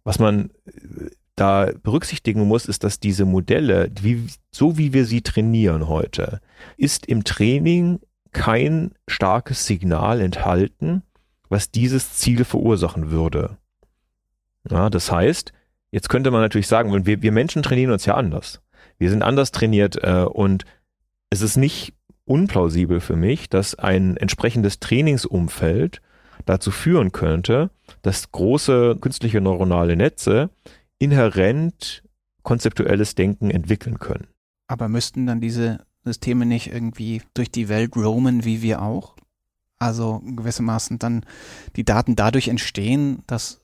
Was man äh, da berücksichtigen muss, ist, dass diese Modelle, wie, so wie wir sie trainieren heute, ist im Training kein starkes Signal enthalten, was dieses Ziel verursachen würde. Ja, das heißt, jetzt könnte man natürlich sagen, wir, wir Menschen trainieren uns ja anders. Wir sind anders trainiert äh, und es ist nicht unplausibel für mich, dass ein entsprechendes Trainingsumfeld dazu führen könnte, dass große künstliche neuronale Netze inhärent konzeptuelles Denken entwickeln können. Aber müssten dann diese Systeme nicht irgendwie durch die Welt roamen, wie wir auch? Also gewissermaßen dann die Daten dadurch entstehen, dass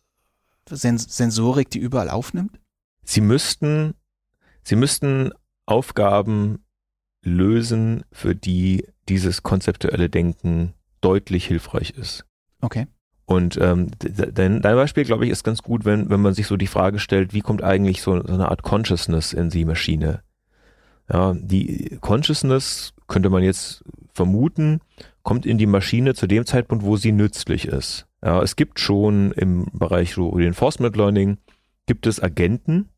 Sens Sensorik die überall aufnimmt? Sie müssten, sie müssten Aufgaben lösen, für die dieses konzeptuelle Denken deutlich hilfreich ist. Okay. Und ähm, dein, dein Beispiel, glaube ich, ist ganz gut, wenn, wenn man sich so die Frage stellt, wie kommt eigentlich so, so eine Art Consciousness in die Maschine? Ja, die Consciousness könnte man jetzt vermuten, kommt in die Maschine zu dem Zeitpunkt, wo sie nützlich ist. Ja, es gibt schon im Bereich Reinforcement Learning gibt es Agenten,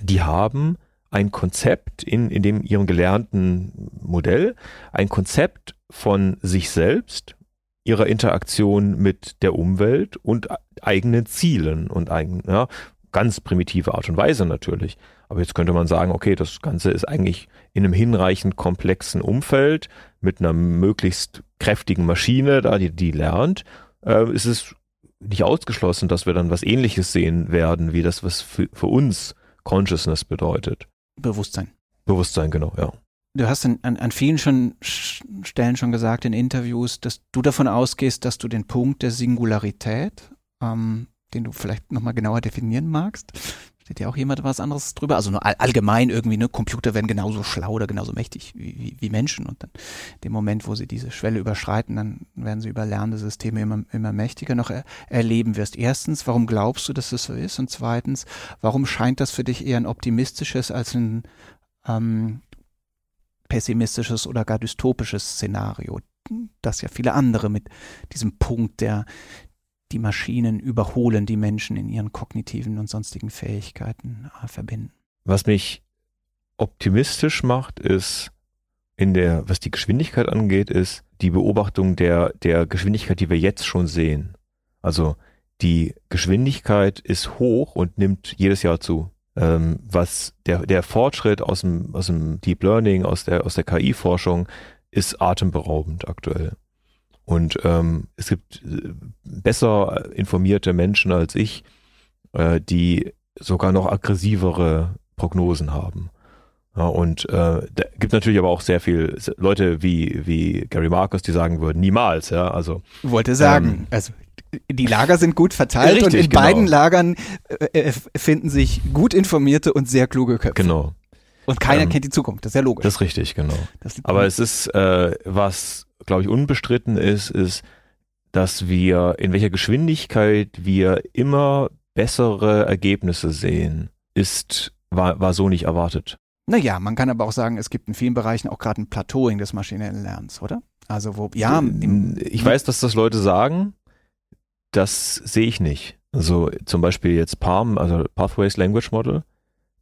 die haben ein Konzept in, in dem ihrem gelernten Modell, ein Konzept von sich selbst, ihrer Interaktion mit der Umwelt und eigenen Zielen und eigen, ja, ganz primitive Art und Weise natürlich. Aber jetzt könnte man sagen, okay, das Ganze ist eigentlich in einem hinreichend komplexen Umfeld mit einer möglichst kräftigen Maschine, da die, die lernt, äh, ist es nicht ausgeschlossen, dass wir dann was ähnliches sehen werden, wie das, was für, für uns Consciousness bedeutet. Bewusstsein. Bewusstsein, genau, ja. Du hast an, an, vielen schon Stellen schon gesagt in Interviews, dass du davon ausgehst, dass du den Punkt der Singularität, ähm, den du vielleicht nochmal genauer definieren magst, steht ja auch jemand was anderes drüber, also nur all, allgemein irgendwie, ne, Computer werden genauso schlau oder genauso mächtig wie, wie, wie Menschen und dann dem Moment, wo sie diese Schwelle überschreiten, dann werden sie über lernende Systeme immer, immer mächtiger noch er, erleben wirst. Erstens, warum glaubst du, dass das so ist? Und zweitens, warum scheint das für dich eher ein optimistisches als ein ähm, pessimistisches oder gar dystopisches Szenario, das ja viele andere mit diesem Punkt der die Maschinen überholen die Menschen in ihren kognitiven und sonstigen Fähigkeiten äh, verbinden. Was mich optimistisch macht, ist in der, was die Geschwindigkeit angeht, ist die Beobachtung der, der Geschwindigkeit, die wir jetzt schon sehen. Also die Geschwindigkeit ist hoch und nimmt jedes Jahr zu ähm, was der, der Fortschritt aus dem, aus dem Deep Learning, aus der, aus der KI-Forschung ist atemberaubend aktuell. Und ähm, es gibt äh, besser informierte Menschen als ich, äh, die sogar noch aggressivere Prognosen haben. Ja, und äh, da gibt natürlich aber auch sehr viel Leute wie, wie Gary Marcus, die sagen würden, niemals, ja. Also wollte sagen, ähm, also die Lager sind gut verteilt richtig, und in genau. beiden Lagern äh, äh, finden sich gut informierte und sehr kluge Köpfe. Genau. Und keiner ähm, kennt die Zukunft, das ist ja logisch. Das ist richtig, genau. Aber es ist, äh, was, glaube ich, unbestritten ist, ist, dass wir, in welcher Geschwindigkeit wir immer bessere Ergebnisse sehen, ist, war, war so nicht erwartet. Naja, man kann aber auch sagen, es gibt in vielen Bereichen auch gerade ein Plateauing des maschinellen Lernens, oder? Also wo, ja. ich weiß, dass das Leute sagen, das sehe ich nicht. Also zum Beispiel jetzt PALM, also Pathways Language Model,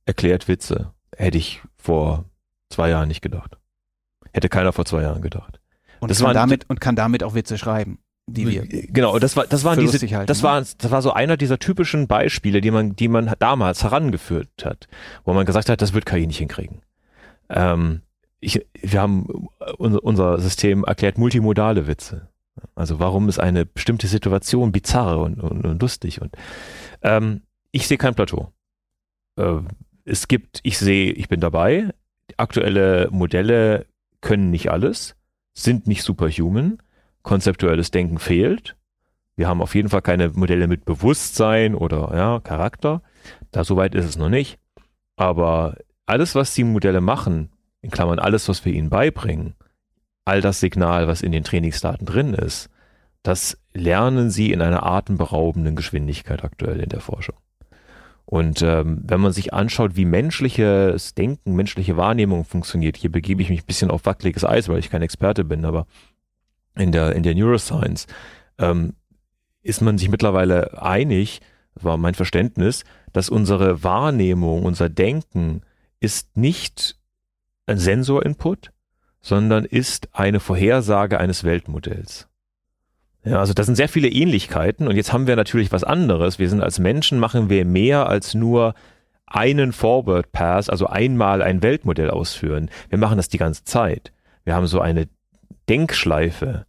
erklärt Witze. Hätte ich vor zwei Jahren nicht gedacht. Hätte keiner vor zwei Jahren gedacht. Und, kann, damit, und kann damit auch Witze schreiben. die wir genau das war das waren diese halten, das ne? war das war so einer dieser typischen Beispiele die man die man damals herangeführt hat wo man gesagt hat das wird KI nicht hinkriegen ähm, ich, wir haben unser, unser System erklärt multimodale Witze also warum ist eine bestimmte Situation bizarr und, und, und lustig und ähm, ich sehe kein Plateau äh, es gibt ich sehe ich bin dabei aktuelle Modelle können nicht alles sind nicht superhuman konzeptuelles Denken fehlt. Wir haben auf jeden Fall keine Modelle mit Bewusstsein oder ja, Charakter. Da soweit ist es noch nicht. Aber alles, was die Modelle machen, in Klammern alles, was wir ihnen beibringen, all das Signal, was in den Trainingsdaten drin ist, das lernen sie in einer atemberaubenden Geschwindigkeit aktuell in der Forschung. Und ähm, wenn man sich anschaut, wie menschliches Denken, menschliche Wahrnehmung funktioniert, hier begebe ich mich ein bisschen auf wackeliges Eis, weil ich kein Experte bin, aber in der, in der Neuroscience, ähm, ist man sich mittlerweile einig, war mein Verständnis, dass unsere Wahrnehmung, unser Denken ist nicht ein Sensorinput, sondern ist eine Vorhersage eines Weltmodells. Ja, also das sind sehr viele Ähnlichkeiten und jetzt haben wir natürlich was anderes. Wir sind als Menschen machen wir mehr als nur einen Forward Pass, also einmal ein Weltmodell ausführen. Wir machen das die ganze Zeit. Wir haben so eine Denkschleife,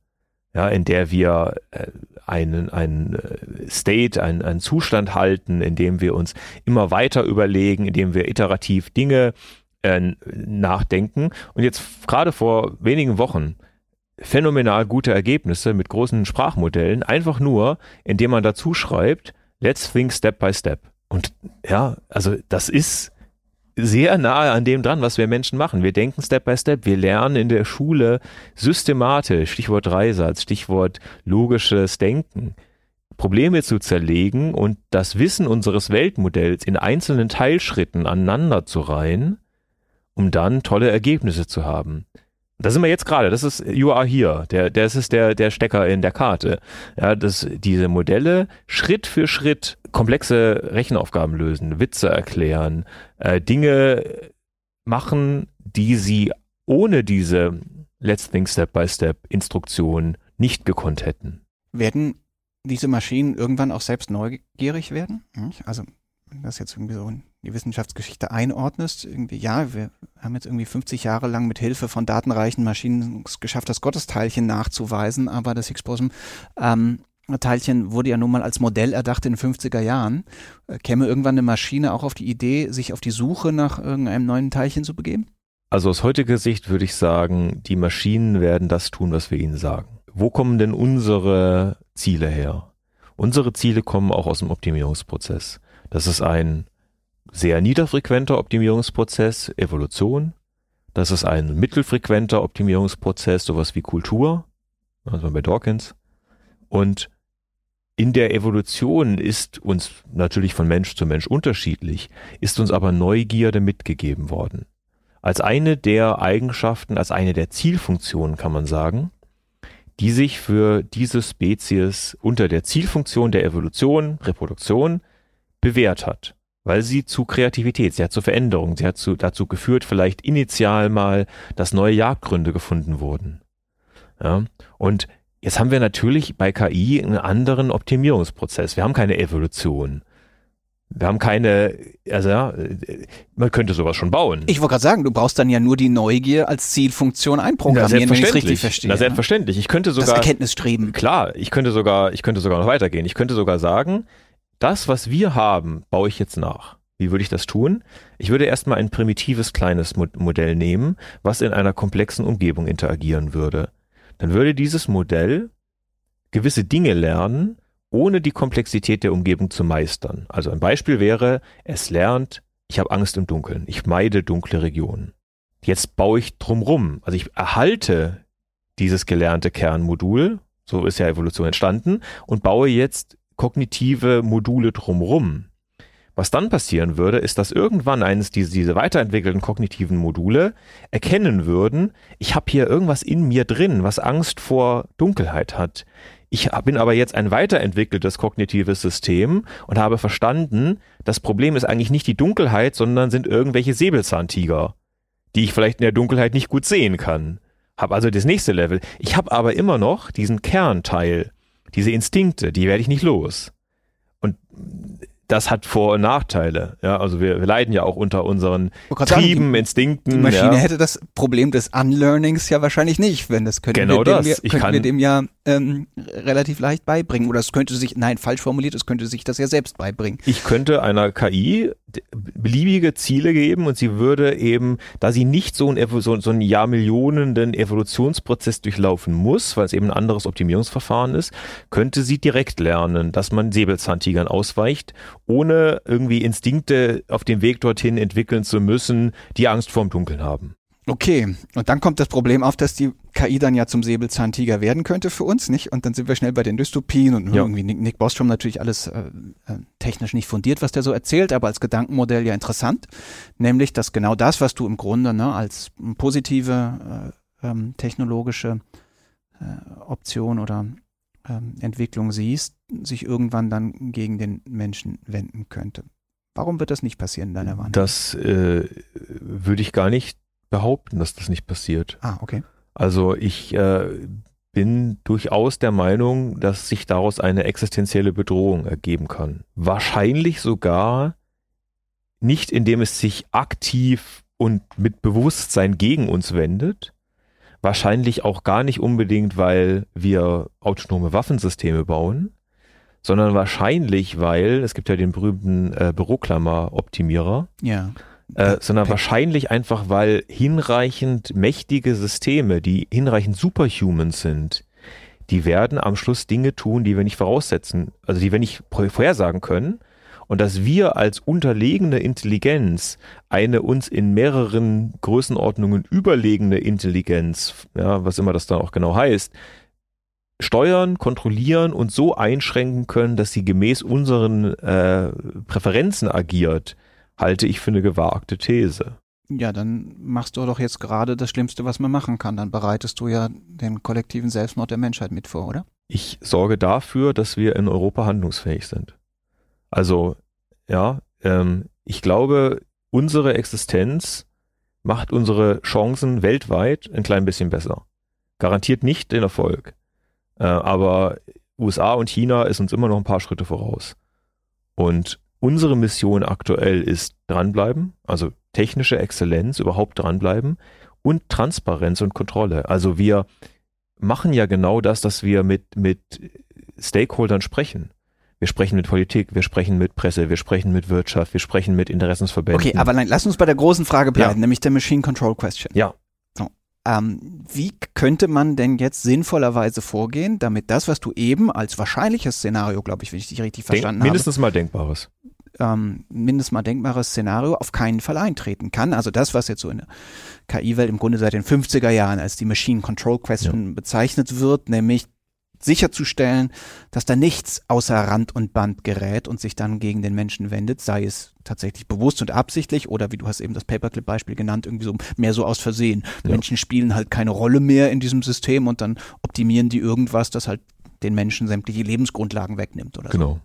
ja, in der wir äh, einen, einen äh, State, einen, einen Zustand halten, in dem wir uns immer weiter überlegen, in dem wir iterativ Dinge äh, nachdenken. Und jetzt gerade vor wenigen Wochen phänomenal gute Ergebnisse mit großen Sprachmodellen, einfach nur, indem man dazu schreibt, let's think step by step. Und ja, also das ist sehr nahe an dem dran, was wir Menschen machen. Wir denken Step by Step, wir lernen in der Schule systematisch, Stichwort Dreisatz, Stichwort logisches Denken, Probleme zu zerlegen und das Wissen unseres Weltmodells in einzelnen Teilschritten aneinander zu reihen, um dann tolle Ergebnisse zu haben. Da sind wir jetzt gerade, das ist You Are Here, der, das ist der, der Stecker in der Karte. Ja, dass diese Modelle Schritt für Schritt komplexe Rechenaufgaben lösen, Witze erklären, äh, Dinge machen, die sie ohne diese Let's Think Step by Step Instruktion nicht gekonnt hätten. Werden diese Maschinen irgendwann auch selbst neugierig werden? Also, das jetzt irgendwie so die Wissenschaftsgeschichte einordnest, irgendwie, ja, wir haben jetzt irgendwie 50 Jahre lang mit Hilfe von datenreichen Maschinen es geschafft, das Gottesteilchen nachzuweisen, aber das Higgs-Boson ähm, Teilchen wurde ja nun mal als Modell erdacht in den 50er Jahren. Äh, käme irgendwann eine Maschine auch auf die Idee, sich auf die Suche nach irgendeinem neuen Teilchen zu begeben? Also aus heutiger Sicht würde ich sagen, die Maschinen werden das tun, was wir ihnen sagen. Wo kommen denn unsere Ziele her? Unsere Ziele kommen auch aus dem Optimierungsprozess. Das ist ein sehr niederfrequenter Optimierungsprozess, Evolution. Das ist ein mittelfrequenter Optimierungsprozess, sowas wie Kultur, also bei Dawkins. Und in der Evolution ist uns natürlich von Mensch zu Mensch unterschiedlich, ist uns aber Neugierde mitgegeben worden. Als eine der Eigenschaften, als eine der Zielfunktionen kann man sagen, die sich für diese Spezies unter der Zielfunktion der Evolution, Reproduktion, bewährt hat weil sie zu Kreativität, sie hat zu Veränderung, sie hat zu, dazu geführt, vielleicht initial mal, dass neue Jagdgründe gefunden wurden. Ja, und jetzt haben wir natürlich bei KI einen anderen Optimierungsprozess. Wir haben keine Evolution. Wir haben keine, also ja, man könnte sowas schon bauen. Ich wollte gerade sagen, du brauchst dann ja nur die Neugier als Zielfunktion einprogrammieren, wenn ich es richtig verstehe. Na, selbstverständlich. Ich könnte sogar. Das Erkenntnisstreben. Klar, ich könnte sogar, ich könnte sogar noch weitergehen. Ich könnte sogar sagen, das, was wir haben, baue ich jetzt nach. Wie würde ich das tun? Ich würde erstmal ein primitives kleines Modell nehmen, was in einer komplexen Umgebung interagieren würde. Dann würde dieses Modell gewisse Dinge lernen, ohne die Komplexität der Umgebung zu meistern. Also ein Beispiel wäre, es lernt, ich habe Angst im Dunkeln, ich meide dunkle Regionen. Jetzt baue ich drumrum, also ich erhalte dieses gelernte Kernmodul, so ist ja Evolution entstanden, und baue jetzt kognitive Module drumrum. Was dann passieren würde, ist, dass irgendwann eines dieser diese weiterentwickelten kognitiven Module erkennen würden, ich habe hier irgendwas in mir drin, was Angst vor Dunkelheit hat. Ich bin aber jetzt ein weiterentwickeltes kognitives System und habe verstanden, das Problem ist eigentlich nicht die Dunkelheit, sondern sind irgendwelche Säbelzahntiger, die ich vielleicht in der Dunkelheit nicht gut sehen kann. Hab also das nächste Level. Ich habe aber immer noch diesen Kernteil Diese Instinkte, die werde ich nicht los. Und das hat Vor- und Nachteile. Ja, also wir, wir leiden ja auch unter unseren Trieben, sagen, die, Instinkten. Die Maschine ja. hätte das Problem des Unlearnings ja wahrscheinlich nicht, wenn das könnten genau wir dem, das. Wir, könnten wir dem ja ähm, relativ leicht beibringen. Oder es könnte sich, nein, falsch formuliert, es könnte sich das ja selbst beibringen. Ich könnte einer KI beliebige Ziele geben und sie würde eben, da sie nicht so einen, so, so einen Jahrmillionenden Evolutionsprozess durchlaufen muss, weil es eben ein anderes Optimierungsverfahren ist, könnte sie direkt lernen, dass man Säbelzahntigern ausweicht, ohne irgendwie Instinkte auf dem Weg dorthin entwickeln zu müssen, die Angst vorm Dunkeln haben. Okay, und dann kommt das Problem auf, dass die KI dann ja zum Säbelzahntiger werden könnte für uns, nicht? Und dann sind wir schnell bei den Dystopien und ja. irgendwie Nick, Nick Bostrom natürlich alles äh, äh, technisch nicht fundiert, was der so erzählt, aber als Gedankenmodell ja interessant. Nämlich, dass genau das, was du im Grunde ne, als positive äh, ähm, technologische äh, Option oder ähm, Entwicklung siehst, sich irgendwann dann gegen den Menschen wenden könnte. Warum wird das nicht passieren in deiner Wahrnehmung? Das äh, würde ich gar nicht behaupten, dass das nicht passiert. Ah, okay. Also ich äh, bin durchaus der Meinung, dass sich daraus eine existenzielle Bedrohung ergeben kann. Wahrscheinlich sogar nicht, indem es sich aktiv und mit Bewusstsein gegen uns wendet. Wahrscheinlich auch gar nicht unbedingt, weil wir autonome Waffensysteme bauen, sondern wahrscheinlich, weil es gibt ja den berühmten äh, Büroklammer-Optimierer. Ja äh, sondern wahrscheinlich einfach, weil hinreichend mächtige Systeme, die hinreichend superhuman sind, die werden am Schluss Dinge tun, die wir nicht voraussetzen, also die wir nicht vorhersagen können. Und dass wir als unterlegene Intelligenz eine uns in mehreren Größenordnungen überlegene Intelligenz, ja, was immer das dann auch genau heißt, steuern, kontrollieren und so einschränken können, dass sie gemäß unseren äh, Präferenzen agiert, halte ich für eine gewagte These. Ja, dann machst du doch jetzt gerade das Schlimmste, was man machen kann. Dann bereitest du ja den kollektiven Selbstmord der Menschheit mit vor, oder? Ich sorge dafür, dass wir in Europa handlungsfähig sind. Also, ja, ähm, ich glaube, unsere Existenz macht unsere Chancen weltweit ein klein bisschen besser. Garantiert nicht den Erfolg. Äh, aber USA und China ist uns immer noch ein paar Schritte voraus. Und Unsere Mission aktuell ist dranbleiben, also technische Exzellenz, überhaupt dranbleiben und Transparenz und Kontrolle. Also wir machen ja genau das, dass wir mit, mit Stakeholdern sprechen. Wir sprechen mit Politik, wir sprechen mit Presse, wir sprechen mit Wirtschaft, wir sprechen mit Interessensverbänden. Okay, aber nein, lass uns bei der großen Frage bleiben, ja. nämlich der Machine Control Question. Ja. Ähm, wie könnte man denn jetzt sinnvollerweise vorgehen, damit das, was du eben als wahrscheinliches Szenario, glaube ich, wenn ich dich richtig verstanden Denk, mindestens habe, mindestens mal denkbares ähm, mindestens mal denkbares Szenario auf keinen Fall eintreten kann. Also das, was jetzt so in der KI-Welt im Grunde seit den 50er Jahren als die Machine Control Question ja. bezeichnet wird, nämlich sicherzustellen, dass da nichts außer Rand und Band gerät und sich dann gegen den Menschen wendet, sei es tatsächlich bewusst und absichtlich oder wie du hast eben das Paperclip-Beispiel genannt, irgendwie so mehr so aus Versehen. Ja. Menschen spielen halt keine Rolle mehr in diesem System und dann optimieren die irgendwas, das halt den Menschen sämtliche Lebensgrundlagen wegnimmt oder genau. so.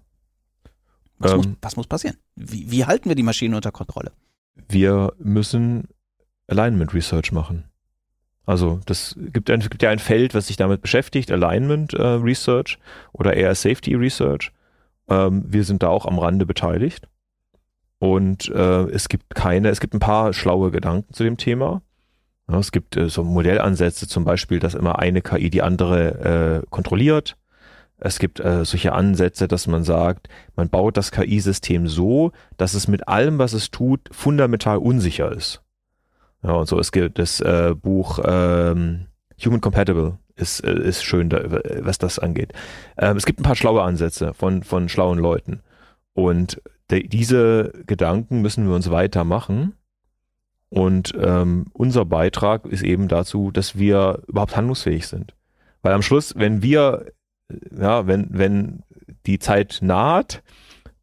Was, ähm, muss, was muss passieren? Wie, wie halten wir die Maschine unter Kontrolle? Wir müssen Alignment Research machen. Also das gibt, ein, gibt ja ein Feld, was sich damit beschäftigt, Alignment äh, Research oder eher Safety Research. Ähm, wir sind da auch am Rande beteiligt. Und äh, es gibt keine, es gibt ein paar schlaue Gedanken zu dem Thema. Ja, es gibt äh, so Modellansätze, zum Beispiel, dass immer eine KI die andere äh, kontrolliert. Es gibt äh, solche Ansätze, dass man sagt, man baut das KI-System so, dass es mit allem, was es tut, fundamental unsicher ist. Ja, und so, es gibt das äh, Buch ähm, Human Compatible ist, äh, ist schön, da, was das angeht. Ähm, es gibt ein paar schlaue Ansätze von, von schlauen Leuten. Und de, diese Gedanken müssen wir uns weitermachen. Und ähm, unser Beitrag ist eben dazu, dass wir überhaupt handlungsfähig sind. Weil am Schluss, wenn wir ja, wenn, wenn die Zeit naht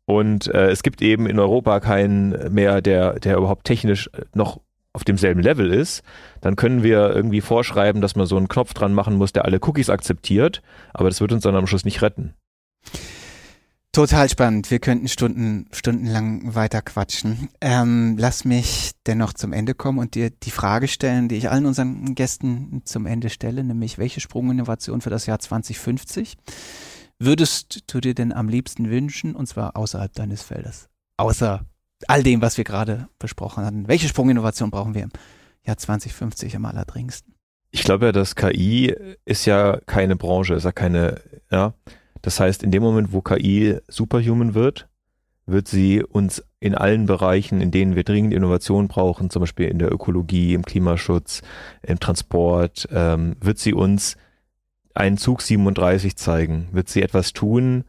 und äh, es gibt eben in Europa keinen mehr, der, der überhaupt technisch noch auf demselben Level ist, dann können wir irgendwie vorschreiben, dass man so einen Knopf dran machen muss, der alle Cookies akzeptiert, aber das wird uns dann am Schluss nicht retten. Total spannend. Wir könnten Stunden, stundenlang weiter quatschen. Ähm, lass mich dennoch zum Ende kommen und dir die Frage stellen, die ich allen unseren Gästen zum Ende stelle, nämlich welche Sprunginnovation für das Jahr 2050 würdest du dir denn am liebsten wünschen, und zwar außerhalb deines Feldes? Außer all dem, was wir gerade besprochen hatten. Welche Sprunginnovation brauchen wir im Jahr 2050 am allerdringendsten? Ich glaube ja, dass KI ist ja keine Branche, ist ja keine, ja. Das heißt, in dem Moment, wo KI superhuman wird, wird sie uns in allen Bereichen, in denen wir dringend Innovation brauchen, zum Beispiel in der Ökologie, im Klimaschutz, im Transport, ähm, wird sie uns einen Zug 37 zeigen, wird sie etwas tun,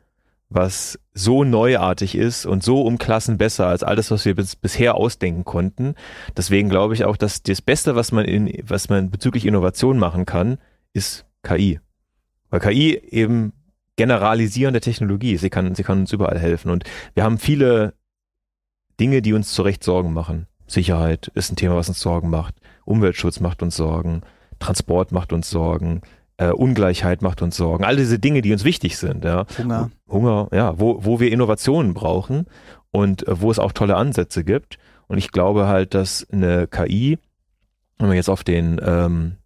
was so neuartig ist und so um Klassen besser als alles, was wir bis, bisher ausdenken konnten. Deswegen glaube ich auch, dass das Beste, was man in, was man bezüglich Innovation machen kann, ist KI. Weil KI eben generalisierende Technologie. Sie kann, sie kann uns überall helfen. Und wir haben viele Dinge, die uns zu Recht Sorgen machen. Sicherheit ist ein Thema, was uns Sorgen macht. Umweltschutz macht uns Sorgen. Transport macht uns Sorgen äh, Ungleichheit macht uns Sorgen, all diese Dinge, die uns wichtig sind. Ja. Hunger. Hunger, ja, wo, wo wir Innovationen brauchen und äh, wo es auch tolle Ansätze gibt. Und ich glaube halt, dass eine KI, wenn man jetzt auf den ähm,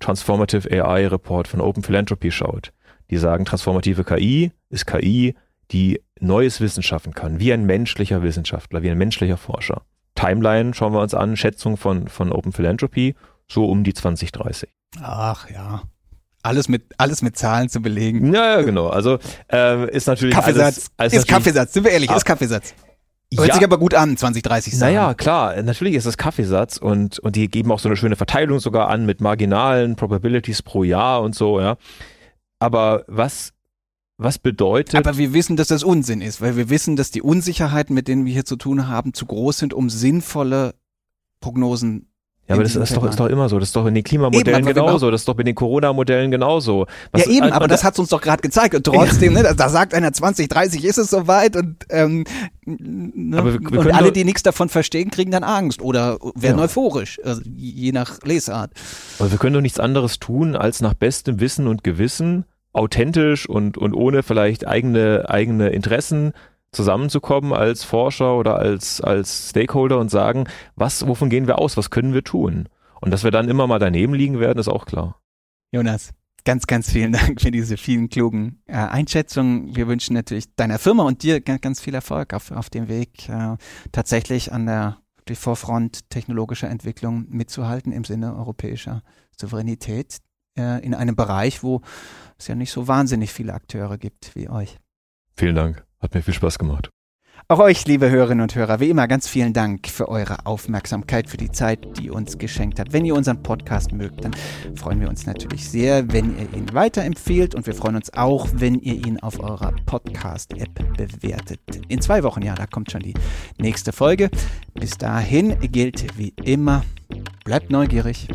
Transformative AI Report von Open Philanthropy schaut, die sagen, transformative KI ist KI, die neues Wissen schaffen kann, wie ein menschlicher Wissenschaftler, wie ein menschlicher Forscher. Timeline schauen wir uns an, Schätzung von, von Open Philanthropy, so um die 2030. Ach ja, alles mit, alles mit Zahlen zu belegen. Ja, ja genau. Also äh, ist natürlich Kaffeesatz. Alles, alles ist Kaffeesatz, sind wir ehrlich, ist Kaffeesatz. Hört ja, sich aber gut an, 2030 sagen. Naja, klar, natürlich ist es Kaffeesatz und, und die geben auch so eine schöne Verteilung sogar an mit marginalen Probabilities pro Jahr und so, ja. Aber was, was bedeutet. Aber wir wissen, dass das Unsinn ist, weil wir wissen, dass die Unsicherheiten, mit denen wir hier zu tun haben, zu groß sind, um sinnvolle Prognosen ja, aber das ist doch, ist doch immer so. Das ist doch in den Klimamodellen eben, genauso. Das ist doch in den Corona-Modellen genauso. Was, ja, eben, aber das hat's uns doch gerade gezeigt. Und trotzdem, ne, da sagt einer 2030 ist es soweit und, ähm, ne, wir, wir und alle, die nichts davon verstehen, kriegen dann Angst oder werden ja. euphorisch, also je nach Lesart. Aber wir können doch nichts anderes tun, als nach bestem Wissen und Gewissen authentisch und, und ohne vielleicht eigene, eigene Interessen zusammenzukommen als Forscher oder als, als Stakeholder und sagen, was, wovon gehen wir aus, was können wir tun? Und dass wir dann immer mal daneben liegen werden, ist auch klar. Jonas, ganz, ganz vielen Dank für diese vielen klugen äh, Einschätzungen. Wir wünschen natürlich deiner Firma und dir ganz, ganz viel Erfolg auf, auf dem Weg, äh, tatsächlich an der die Vorfront technologischer Entwicklung mitzuhalten im Sinne europäischer Souveränität äh, in einem Bereich, wo es ja nicht so wahnsinnig viele Akteure gibt wie euch. Vielen Dank. Hat mir viel Spaß gemacht. Auch euch, liebe Hörerinnen und Hörer, wie immer ganz vielen Dank für eure Aufmerksamkeit, für die Zeit, die ihr uns geschenkt habt. Wenn ihr unseren Podcast mögt, dann freuen wir uns natürlich sehr, wenn ihr ihn weiterempfehlt und wir freuen uns auch, wenn ihr ihn auf eurer Podcast-App bewertet. In zwei Wochen, ja, da kommt schon die nächste Folge. Bis dahin gilt wie immer, bleibt neugierig.